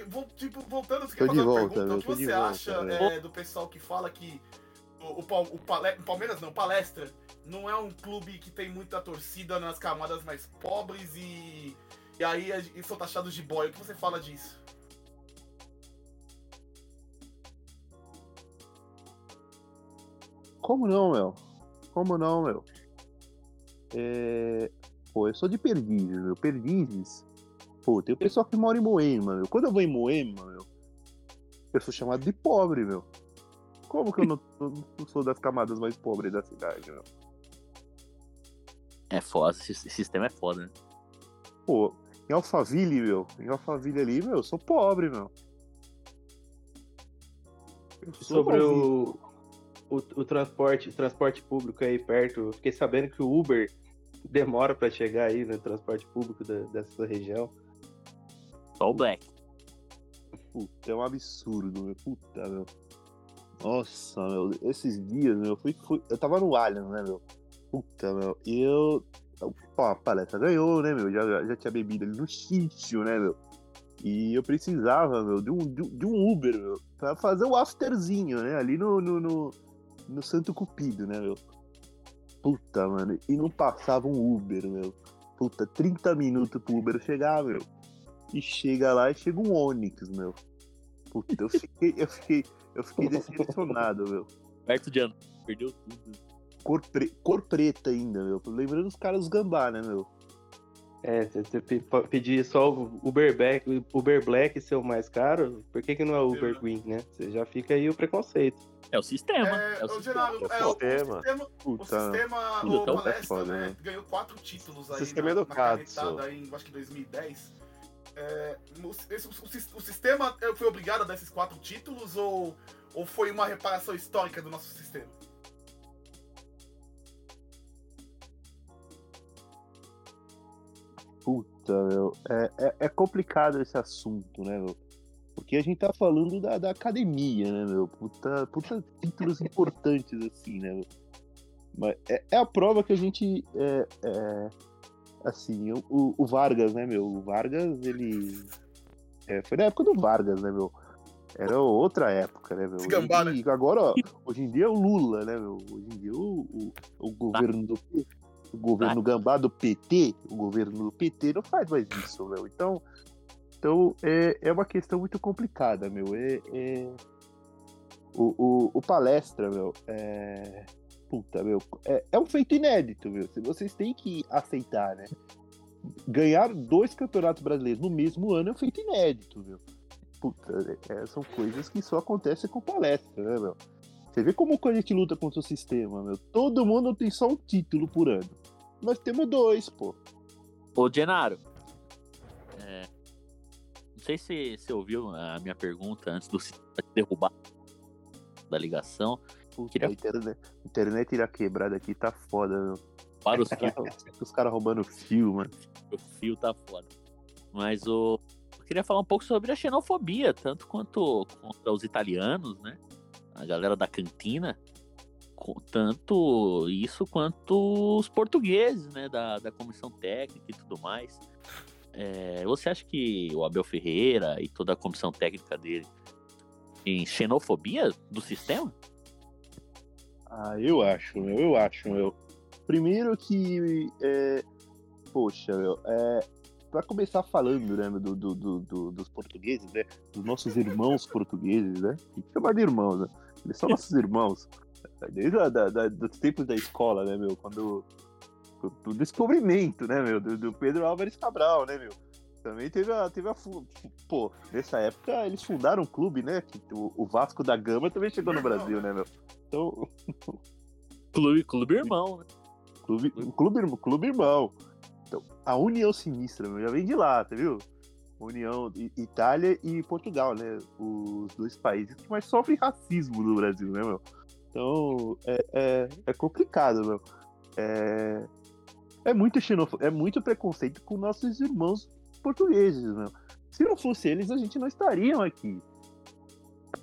vou- tipo, voltando, você Tô quer de fazer uma volta, pergunta? eu O que você volta, acha é, do pessoal que fala que o, o, o Palmeiras não, Palestra, não é um clube que tem muita torcida nas camadas mais pobres e, e aí a- e são taxados de boy. O que você fala disso? Como não, meu? Como não, meu? É... Pô, eu sou de Perdizes, meu. Perdizes. Pô, tem o pessoal que mora em Moema, meu. Quando eu vou em Moema, meu, eu sou chamado de pobre, meu. Como que eu não, não sou das camadas mais pobres da cidade, meu? É foda, esse sistema é foda, né? Pô, em Alphaville, meu. Em Alphaville ali, meu, eu sou pobre, meu. Eu Sobre o, o, o transporte, o transporte público aí perto, eu fiquei sabendo que o Uber demora pra chegar aí no transporte público da- dessa região. Só o Black. Puta, é um absurdo, meu. Puta, meu. Nossa, meu. Esses dias, meu, eu fui, fui- eu tava no Allianz, né, meu? Puta, meu. E eu. Pô, a palestra ganhou, né, meu? Já, já tinha bebido ali no sítio, né, meu? E eu precisava, meu, de um, de um- um Uber, meu, pra fazer o afterzinho, né? Ali no, no, no, no Santo Cupido, né, meu? Puta, mano. E não passava um Uber, meu. Puta, 30 minutos pro Uber chegar, meu. E chega lá e chega um Onix, meu. Puta, eu fiquei, eu fiquei, eu fiquei decepcionado, meu. Perto de ano. Perdeu tudo. Cor, pre- cor preta ainda, meu. Lembrando os caras dos gambá, né, meu? É, você pedir só o Uber Black, Uber Black ser o mais caro, por que, que não é o Uber Green, né? Você já fica aí o preconceito. É o sistema. É, É, o sistema. É é, o, o sistema. sistema, o sistema, Puta, o então é palestra, foda, né, né? ganhou quatro títulos aí Sistema na, na educado, carretada aí, acho que 2010. É, o, esse- o- o o sistema eh, foi obrigado a dar esses quatro títulos ou, ou foi uma reparação histórica do nosso sistema? Puta, meu. É, é, é complicado esse assunto, né, meu? Porque a gente tá falando da, da academia, né, meu? Puta, puta títulos <laughs> importantes, assim, né, meu? Mas é, é a prova que a gente. É, é, assim, o- o, Vargas, né, meu? O Vargas, ele. é, foi na época do Vargas, né, meu? Era outra época, né, meu? Gambá, né? E agora, ó, hoje em dia é o Lula, né, meu? Hoje em dia o, o, o governo do. O governo gambá do PT, o governo do PT não faz mais isso, meu. Então, então é, é uma questão muito complicada, meu. É, é- O, o, o palestra, meu, é. Puta, meu, é, é um feito inédito. Se Vocês têm que aceitar, né? Ganhar dois campeonatos brasileiros no mesmo ano é um feito inédito, meu. Puta, é, são coisas que só acontecem com palestra, né, meu? Você vê como a gente luta contra o sistema, meu? Todo mundo tem só um título por ano. Nós temos dois, pô. Ô, Genaro. é, não sei se você ouviu a minha pergunta antes do derrubar da ligação. Puta, Queria- a internet, internet irá quebrada aqui tá foda, meu. Para os <laughs> caras os caras roubando fio, mano. o fio tá foda. Mas o. Eu queria falar um pouco sobre a xenofobia, tanto quanto contra os italianos, né? A galera da cantina. Tanto isso quanto os portugueses, né? Da, da comissão técnica e tudo mais. É, você acha que o Abel Ferreira e toda a comissão técnica dele tem xenofobia do sistema? Ah, eu acho, meu, eu acho, meu. Primeiro que, é, poxa, meu, é, pra começar falando, né, do, do, do- do- dos portugueses, né, dos nossos irmãos portugueses, né, tem que chamar de irmãos, né, eles são nossos irmãos, desde a, da, da- dos tempos da escola, né, meu, quando, do descobrimento, né, meu, do, do Pedro Álvares Cabral, né, meu, Também teve a, teve a. Pô, nessa época eles fundaram um clube, né? que O, o Vasco da Gama também chegou no Brasil, né, meu? Então, Clube, clube irmão, né? clube, clube, irmão- clube irmão. Então, a União Sinistra, meu, já vem de lá, tá viu? União Itália e Portugal, né? Os dois países que mais sofrem racismo no Brasil, né, meu? Então, é, é, é complicado, meu. É, é muito xenof... é muito preconceito com nossos irmãos portugueses, meu. Se não fosse eles, a gente não estaria aqui.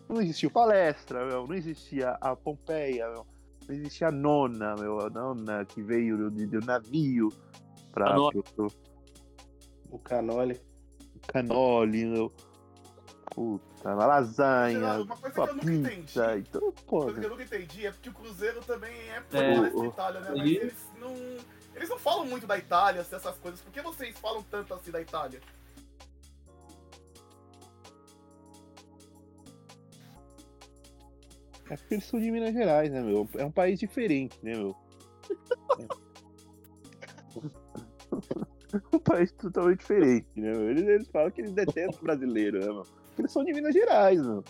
Não existia o palestra, meu. Não existia a Pompeia, meu. Não existia a nona, meu. A nona que veio do, do navio pra A nona. pro- pro- O Canoli. canole, meu. Puta, uma lasanha, Geraldo, uma coisa que uma eu nunca entendi. Então, Uma coisa que eu nunca entendi é porque o Cruzeiro também é É. é. O- o- Itália, né? Mas e- eles não. Eles não falam muito da Itália, assim, essas coisas. Por que vocês falam tanto assim da Itália? É porque eles são de Minas Gerais, né, meu? É um país diferente, né, meu? <laughs> um país totalmente diferente, né, meu? Eles, eles falam que eles detestam o brasileiro, né, meu? Porque eles são de Minas Gerais, meu.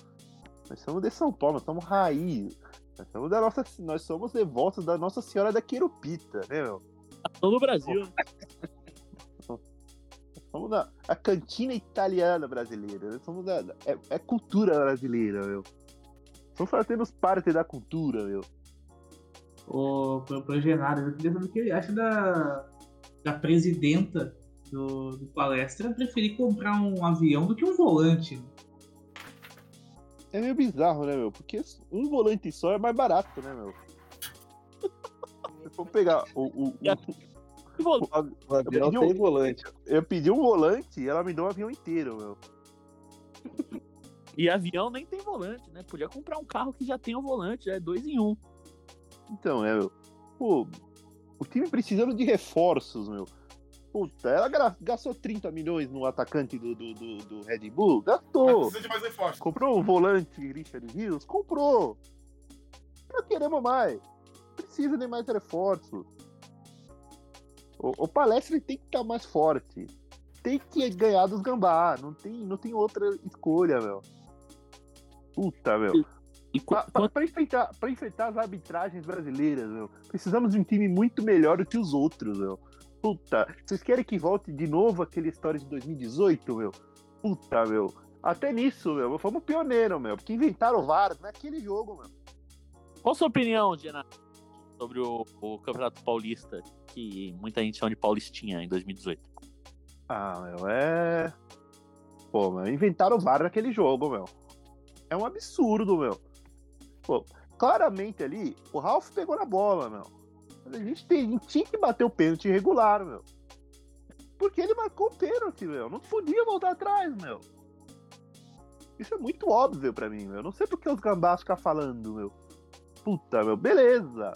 Nós somos de São Paulo, nós somos raiz. Nós somos da nossa. Nós somos devotos da Nossa Senhora da Querupita, né, meu? Todo no Brasil. Somos da a cantina italiana brasileira. Nós somos da. da- É, é cultura brasileira, meu. Somos fazendo parte da cultura, meu. O, pro, pro Genaro, eu queria saber o que ele acha da, da presidenta do, do palestra preferir comprar um avião do que um volante. É meio bizarro, né, meu? Porque um volante só é mais barato, né, meu? <laughs> Se for pegar o. o, o- o av- O avião pedi um- tem volante. eu pedi um volante e ela me deu um avião inteiro, meu. E avião nem tem volante, né? Podia comprar um carro que já tem o volante, já é dois em um. Então, é, meu. Pô, o time precisando de reforços, meu. Puta, ela gastou 30 milhões no atacante do, do, do, do Red Bull? Mas Gastou. precisa de mais reforço. Comprou um volante Richard Rios? Comprou. Não queremos mais. Precisa de mais reforços. O, o palestra tem que estar mais forte. Tem que ganhar dos gambá. Não tem, não tem outra escolha, meu. Puta, meu. E qu- Pra, pra- pra enfrentar, pra enfrentar as arbitragens brasileiras, meu, precisamos de um time muito melhor do que os outros, meu. Puta, vocês querem que volte de novo aquela história de 2018, meu? Puta, meu. Até nisso, meu, fomos pioneiro, meu, porque inventaram o VAR naquele jogo, meu. Qual a sua opinião, Diana, sobre o, o Campeonato Paulista, que muita gente chama de Paulistinha em 2018? Ah, meu, é. Pô, meu, inventaram o VAR naquele jogo, meu. É um absurdo, meu. Pô, claramente ali, o Ralf pegou na bola, meu. A gente, tem, a gente tinha que bater o pênalti irregular, meu. Porque ele marcou o pênalti, meu. Não podia voltar atrás, meu. Isso é muito óbvio pra mim, meu. Não sei por que os gambás ficam falando, meu. Puta, meu, beleza.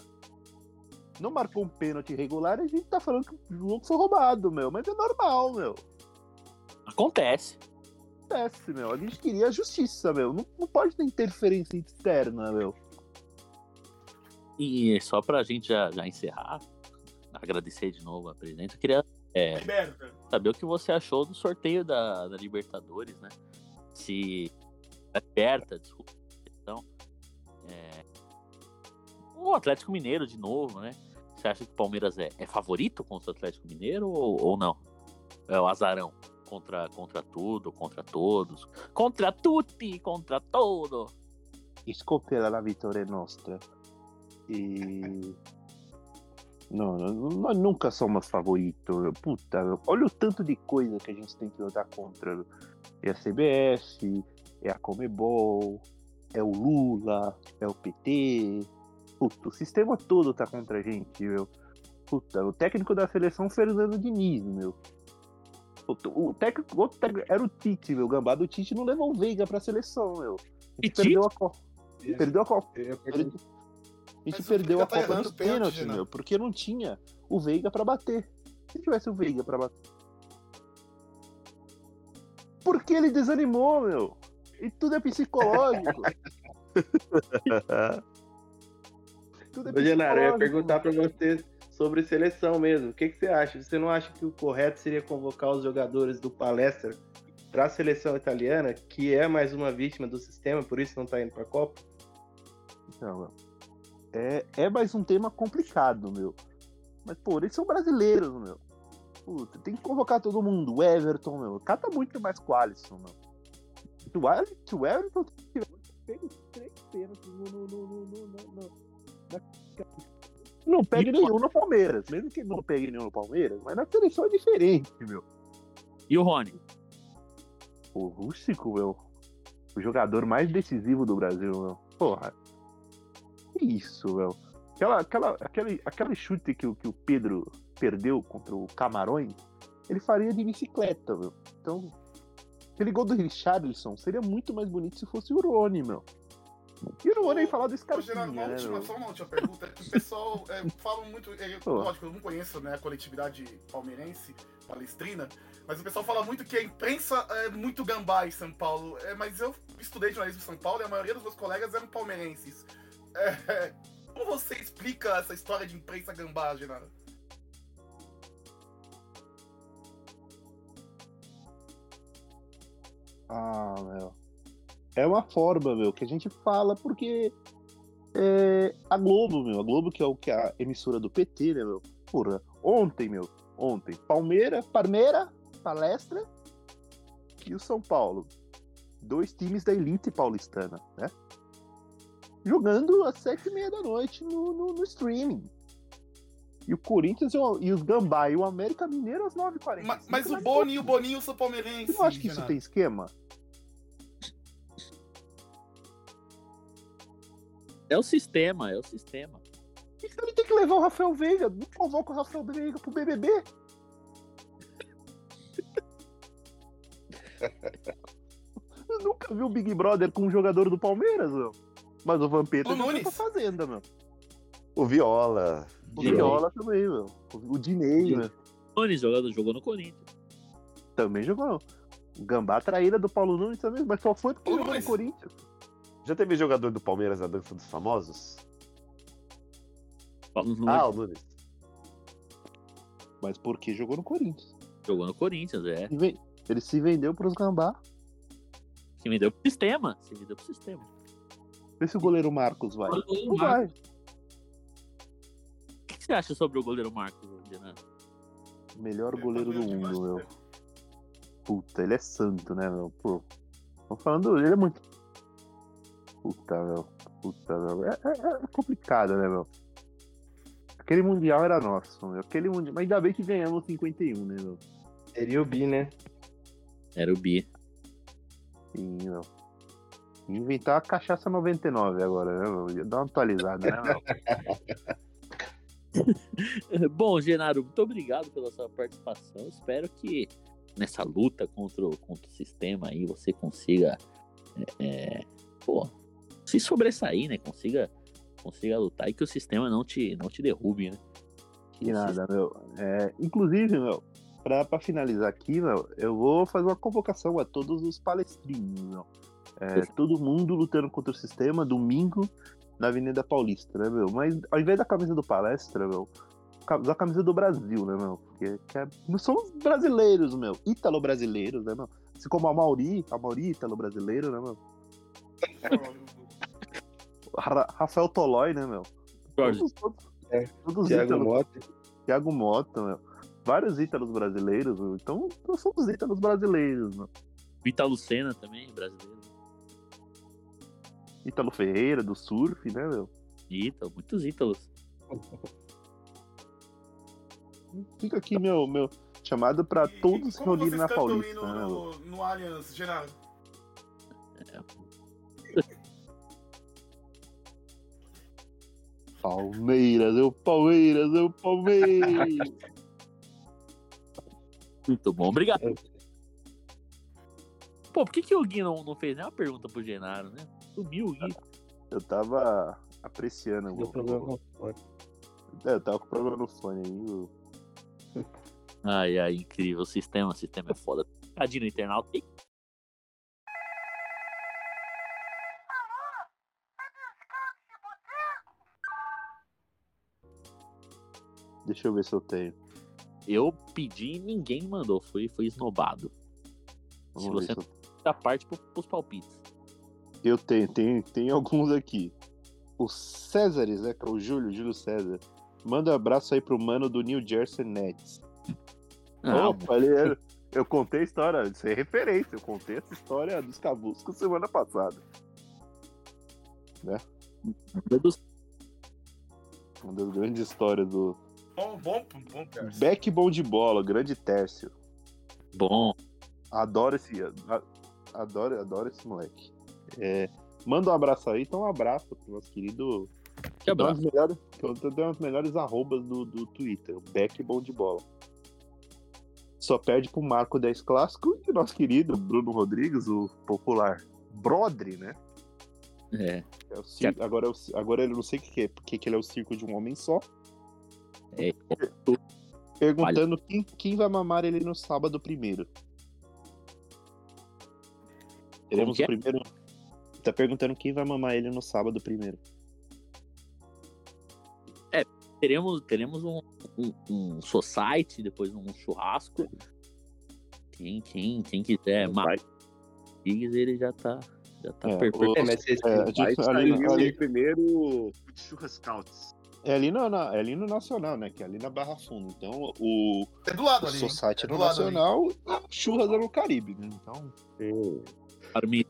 Não marcou um pênalti irregular e a gente tá falando que o jogo foi roubado, meu. Mas é normal, meu. Acontece. Acontece, meu. A gente queria justiça, meu. Não, não pode ter interferência externa, meu. E só pra gente já, já encerrar, agradecer de novo a presidente, eu queria é, saber o que você achou do sorteio da, da Libertadores, né? Se aberta, desculpa. Então, é, o Atlético Mineiro de novo, né? Você acha que o Palmeiras é, é favorito contra o Atlético Mineiro ou, ou não? É o azarão contra, contra tudo, contra todos, contra tutti, contra todo. Escolpela la vittoria nostra. E. Não, nós nunca somos favoritos. Puta, olha o tanto de coisa que a gente tem que lutar contra. É a CBF, é a Comebol, é o Lula, é o PT. Puta, o sistema todo tá contra a gente, meu. Puta, o técnico da seleção Fernando Diniz, meu. O técnico, outro técnico era o Tite, meu. Gambá do Tite não levou o Veiga pra seleção, meu. A gente E perdeu a Copa. Perdeu a Copa. Eu A gente, a gente Mas o perdeu a tá Copa nos pênalti, pênaltis, Renan. meu, porque não tinha o Veiga pra bater. Se tivesse o Veiga pra bater. Porque ele desanimou, meu. E tudo é psicológico. <laughs> tudo é Ô, Genaro, eu ia psicológico. perguntar pra você sobre seleção mesmo. O que, que você acha? Você não acha que o correto seria convocar os jogadores do palestra para a seleção italiana, que é mais uma vítima do sistema, por isso não tá indo para a Copa? Então, é, é mais um tema complicado, meu. Mas, pô, eles são brasileiros, meu. Puta, tem que convocar todo mundo. O Everton, meu. Cata muito mais com o Alisson, meu. Se o, Everton tivesse pego três pênaltis no, no, no, no, no, no, no- Não pegue nenhum no Palmeiras. Mesmo que não pegue nenhum no Palmeiras, mas na seleção é diferente, meu. E o Rony? O Rústico, meu. O jogador mais decisivo do Brasil, meu. Porra. Que isso, meu. Aquela, aquela, aquele, aquele chute que, o- que o Pedro perdeu contra o Camarões, ele faria de bicicleta, meu. Então, aquele gol do Richarlison seria muito mais bonito se fosse o Rony, meu. E o Rony aí falar do Scarpinha, Gerardo, uma né, última, só uma última pergunta. O pessoal é, fala muito. é, lógico, eu não conheço né, a coletividade palmeirense, palestrina, mas o pessoal fala muito que a imprensa é muito gambá em São Paulo. É, mas eu estudei jornalismo em São Paulo e a maioria dos meus colegas eram palmeirenses. É, como você explica essa história de imprensa gambá, Genaro? Ah, meu. É uma forma, meu, que a gente fala porque é, a Globo, meu, a Globo que é o que é a emissora do PT, né, meu? Porra, ontem, meu, ontem, Palmeira, Parmeira, Palestra e o São Paulo. Dois times da elite paulistana, né? Jogando às sete e meia da noite no, no, no streaming. E o Corinthians e, o, e os Gambá e o América Mineiro às 9h40. Ma- mas o Boni e o Boninho são palmeirenses. Você não acha que isso tem esquema? É o sistema, é o sistema. Então ele tem que levar o Rafael Veiga. Não convoca o Rafael Veiga pro BBB. Eu nunca vi o Big Brother com um jogador do Palmeiras, meu. Mas o Vampeta O Nunes. pra fazenda, meu. O Viola. O Dinei. Viola também, meu. O Dinei, meu. Nunes jogando, jogou no Corinthians. Também jogou. O Gambá traíra do Paulo Nunes também, mas só foi porque jogou no. Corinthians. Já teve jogador do Palmeiras na dança dos famosos? Nunes Ah, o Nunes. Mas porque jogou no Corinthians. jogou no Corinthians, é. Ele se vendeu pros Gambá. Se me deu pro sistema. Se me deu pro sistema. Vê se o goleiro Marcos vai. O goleiro Não Marcos. vai. O que você acha sobre o goleiro Marcos, Renan? Melhor goleiro do mundo, meu. Puta, ele é santo, né, meu? Pô. Tô falando, ele é muito. Puta, meu. Puta, meu. É, é- é complicado, né, meu? Aquele Mundial era nosso, meu. Aquele mundial... Mas ainda bem que ganhamos 51, né, meu? Seria o Bi, né? Era o Bi. Sim, meu. Inventar a cachaça 99 agora, né, meu? Ia dar uma atualizada, né, meu? <laughs> Bom, Genaro, muito obrigado pela sua participação. Espero que nessa luta contra o, contra o sistema aí você consiga é, é, pô, se sobressair, né? Consiga, consiga lutar e que o sistema não te, não te derrube, né? Que nada, meu. É, inclusive, meu, pra, pra finalizar aqui, meu, eu vou fazer uma convocação a todos os palestrinos, meu. É, todo mundo lutando contra o sistema, domingo, na Avenida Paulista, né, meu? Mas ao invés da camisa do palestra, meu, usar a camisa do Brasil, né, meu? Porque que é- somos brasileiros, meu. Ítalo-brasileiros, né, meu? Assim como a Mauri, a Mauri ítalo-brasileiro, né, meu? <laughs> Ra- Rafael Tolói, né, meu? Jorge, Todos, todos, É, todos Thiago ítalos- Mota. Thiago Mota, meu. Vários ítalos brasileiros, meu. então nós somos ítalos brasileiros, meu. Vitor Lucena também, brasileiro. Ítalo Ferreira, do surf, né, meu? Ítalo, muitos Ítalos. Fica aqui meu, meu chamado pra E- todos se reunirem na Paulista, hino né, no, no Allianz, Genaro? Palmeiras, eu Palmeiras, eu Palmeiras. Muito bom, obrigado. Pô, por que, que o Gui não, não fez nenhuma pergunta pro Genaro, né? Sumiu o Gui. Eu tava apreciando. Deu o- problema no fone. É, eu tava com problema no fone aí. o- Ai, ai, incrível. O sistema, o sistema é foda. Tadinho no internauta. Deixa eu ver se eu tenho. Eu pedi e ninguém mandou. Fui, fui esnobado. Vamos Se você se eu... da parte pro, pros palpites. eu tenho. Tem, tem alguns aqui. O Césares, né? Que é o Júlio, Júlio César. Manda um abraço aí pro mano do New Jersey Nets. Ah, Opa, ele era- Eu contei a história, isso é referência. Eu contei essa história dos Cabuscos semana passada. Deus, Uma das grandes histórias do Bom, bom, bom, Terço. backbone de bola, grande Tércio. bom. Adoro esse. Adoro, adoro esse moleque. É, manda um abraço aí, então um abraço pro nosso querido. Que abraço. das melhores, é das melhores arrobas do, do Twitter, o backbone de bola. Só perde pro Marco 10 Clássico e nosso querido Bruno Rodrigues, o popular Brodre, né? É, É o agora, é o- agora eu não sei o que, que é, porque que ele é o circo de um homem só. É, Perguntando quem, quem vai mamar ele no sábado primeiro. Teremos que o é? primeiro. Tá perguntando quem vai mamar ele no sábado primeiro. teremos, teremos um, um, um society, depois um churrasco. Quem, quem, quem quiser Vai. matar ele já tá, já tá É, perfeito. o- É, mas esse É, a vai gente- ali- o ali- primeiro churrascouts. É ali, na, na- é ali no Nacional, né? Que é ali na Barra Funda. Então o, É do lado o ali. Society É no do lado ali. Nacional, a churras é no Caribe, né? Então. Armin,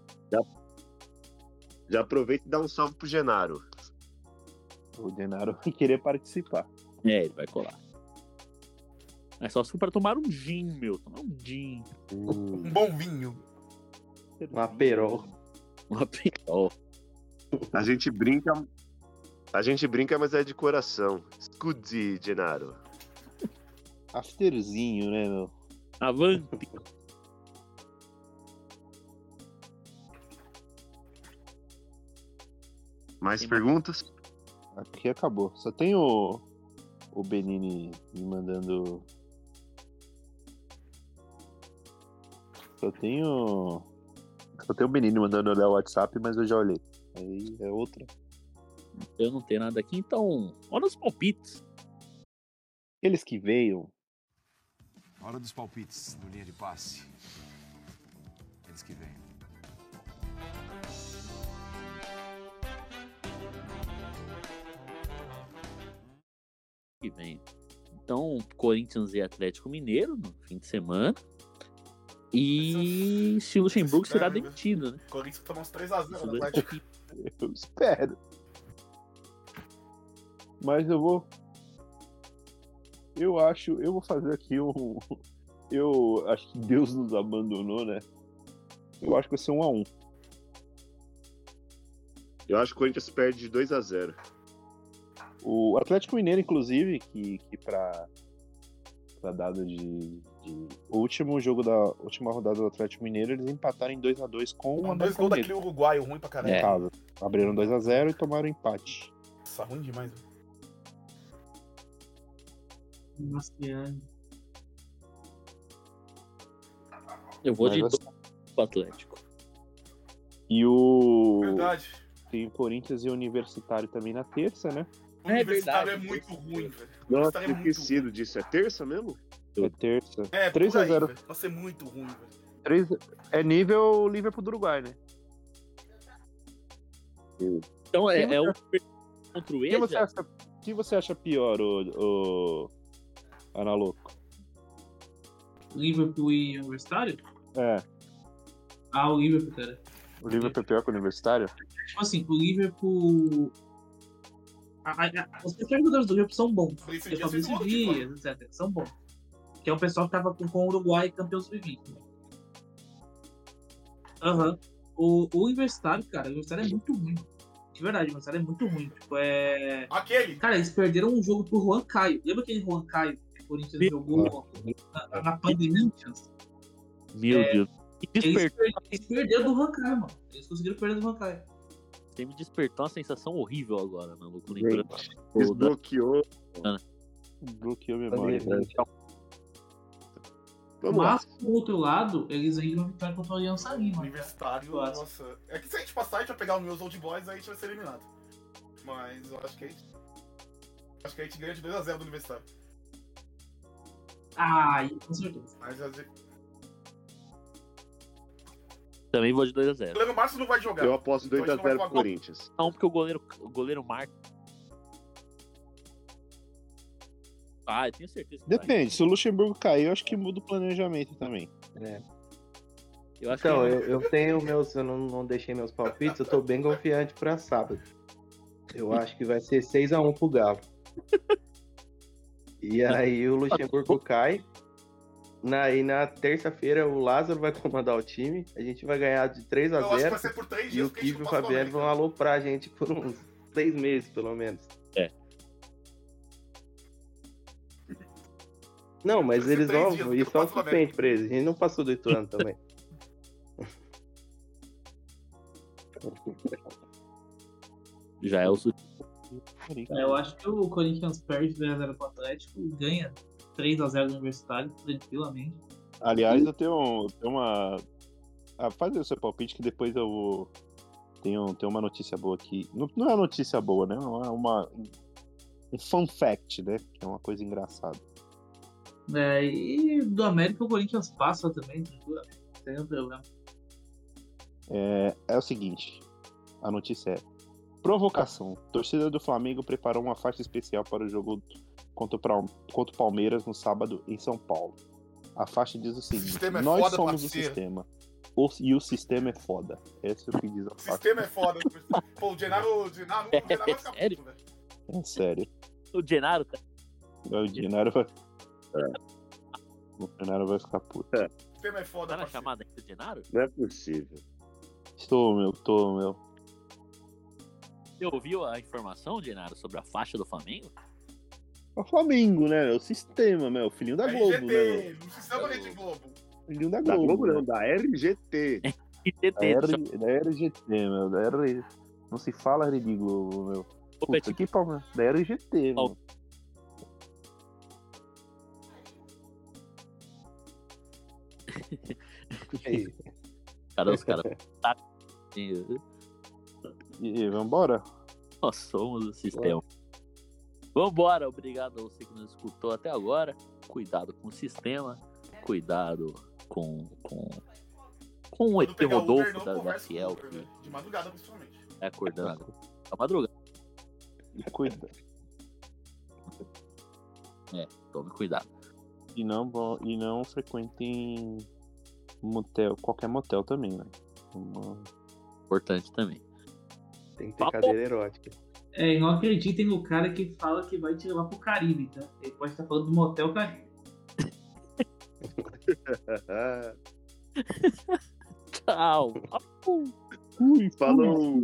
Já aproveita e dá um salve pro Genaro. O Denaro vai querer participar. É, ele vai colar. É só se for pra tomar um gin, meu. Tomar um gin. Um bom vinho. Um aperol. Um aperol. A gente brinca. A gente brinca, mas é de coração. Scudi, Genaro. <laughs> Afterzinho, né, meu? Avante. Mais Tem perguntas? Aqui acabou. Só tem o, o Benini me mandando. Só tenho. Só tem o Benini mandando olhar o WhatsApp, mas eu já olhei. Aí é outra. Eu não tenho nada aqui, então. Olha os palpites. Eles que veio. Hora dos palpites no linha de passe. Eles que vêm. que vem. Então, Corinthians e Atlético Mineiro no fim de semana. E <laughs> se o Luxemburgo será né? demitido, né? O Corinthians tomou uns 3x0 Isso no Atlético. Eu espero. Mas eu vou. Eu acho. Eu vou fazer aqui um. <laughs> Eu acho que Deus nos abandonou, né? Eu acho que vai ser um a um. Eu acho que o Corinthians perde de 2 a 0 O Atlético Mineiro, inclusive, que, que pra, pra dado de, de- O último jogo da última rodada do Atlético Mineiro, eles empataram em 2x2 com o dois gols daquele uruguaio ruim pra caralho. Em casa. Abriram 2x0 e tomaram empate. Nossa, ruim demais. velho. Marciano. Eu vou Mas de pro Atlético. E o. Verdade. Tem o Corinthians e o Universitário também na terça, né? O É Universitário verdade. é muito ruim, velho. O Nossa, é esquecido disso. É terça mesmo? É terça. É, 3 por a aí, 0. velho. Nossa, é muito ruim, velho. 3... É nível Liverpool do Uruguai, né? Então é, é você- o contra o você Eja. acha, quem você acha pior, o, o... Ana Louco? Liverpool e Universitário? É, Ah, o Liverpool, cara. o Liverpool é pior que o Universitário? Tipo assim, o Liverpool. A, a, a, os principais jogadores do Liverpool são bons. Fabrício Dias Fabrício Dias, etc. São bons. Que é o pessoal que tava com, com o Uruguai campeão sub-20. Aham. O, o Universitário, cara, o Universitário é muito ruim. De verdade, o Universitário é muito ruim. Tipo, é. Aquele. Cara, eles perderam um jogo pro Juan Caio. Lembra aquele Juan Caio Corinthians Meu jogou na, na pandemia? Meu É, Deus. Eles, eles perderam do Juan Caio, mano. Eles conseguiram perder do Juan Caio. você me despertou uma sensação horrível agora, maluco. Lembrando do- da- Desbloqueou. Bloqueou a memória. Vamos lá. Mas, por outro lado, eles ainda uma vitória contra o Aliança Lima. Universitário, acho. nossa. É que se a gente passar, a gente vai pegar os meus old boys, aí a gente vai ser eliminado. Mas eu acho que a gente. Acho que a gente ganha de 2x0 do Universitário. Ah, com certeza. Mas vezes. Também vou de O 2x0. Leandro Marcos não vai jogar. Eu aposto Então a gente não vai 2x0 pro falar- Corinthians. Não, porque o goleiro, o goleiro marca. Ah, eu tenho certeza. Depende, se o Luxemburgo cair, eu acho que muda o planejamento também. É. Eu acho Então, que eu, eu tenho meus. Eu não, não deixei meus palpites, eu tô bem confiante pra sábado. Eu acho que vai ser 6x1 pro Galo. E aí o Luxemburgo <laughs> cai. Na, e na terça-feira o Lázaro vai <laughs> comandar o time. A gente vai ganhar de 3 a Eu acho que 0 vai ser por três E dias o que a gente Kivo e o Fabiano vão aloprar a gente por uns <laughs> seis meses, pelo menos. É. Não, mas eles vão. dias, Isso é o o suficiente pra eles. A gente não passou do Ituano também. já é o su- É, eu acho que o Corinthians perde 2x0 pro Atlético, ganha 3x0 do Universitário, tranquilamente. Aliás, eu tenho, tenho uma. Ah, faz o seu palpite que depois eu. Tenho, tenho uma notícia boa aqui. Não, não é uma notícia boa, né? É uma. Um fun fact, né? Que é uma coisa engraçada. É, e do América o Corinthians passa também, tranquilamente. Nenhum problema. É, é o seguinte: a notícia é. Provocação. Torcida do Flamengo preparou uma faixa especial para o jogo contra o, o Palmeiras no sábado em São Paulo. A faixa diz o seguinte: sistema é Nós foda, somos parceiro." o sistema. O- e o sistema é foda. Esse é o que diz a O faixa. sistema é foda. Pô, o Genaro, o Genaro, o Genaro vai ficar Sério? puto, velho. É sério. O Genaro, tá? O Genaro vai. O Genaro vai ficar puto. O sistema é foda, Tá na chamada ainda do Genaro? Não é possível. Estou, meu, tô, meu. Você ouviu a informação, Genaro, sobre a faixa do Flamengo? É o Flamengo, né? É o sistema, meu. Filhinho da Globo, né? meu? RGT, não se chama Rede Globo. Filhinho da Da Globo. Globo né? não, da RGT. Da, ITT, R, da RGT, meu. Da R... Não se fala Rede Globo, meu. Ô, Puta, que palma. Da RGT, Ó, meu. <laughs> <laughs> Cara, os caras. <laughs> E vambora? Nós somos o sistema. Vambora, obrigado a você que nos escutou até agora. Cuidado com o sistema, cuidado com, com, com o ET Uber, Rodolfo não da, da Fiel Uber, que velho. De madrugada, principalmente. tá acordando agora. Tá madrugada. E cuida. Tome cuidado. E não, e não frequentem motel, qualquer motel também, né? Uma- Importante também. Tem que ter Papo. cadeira erótica. É, não acreditem no cara que fala que vai te levar pro Caribe, tá? Ele pode estar falando do Motel Caribe. <laughs> Tchau. Falou.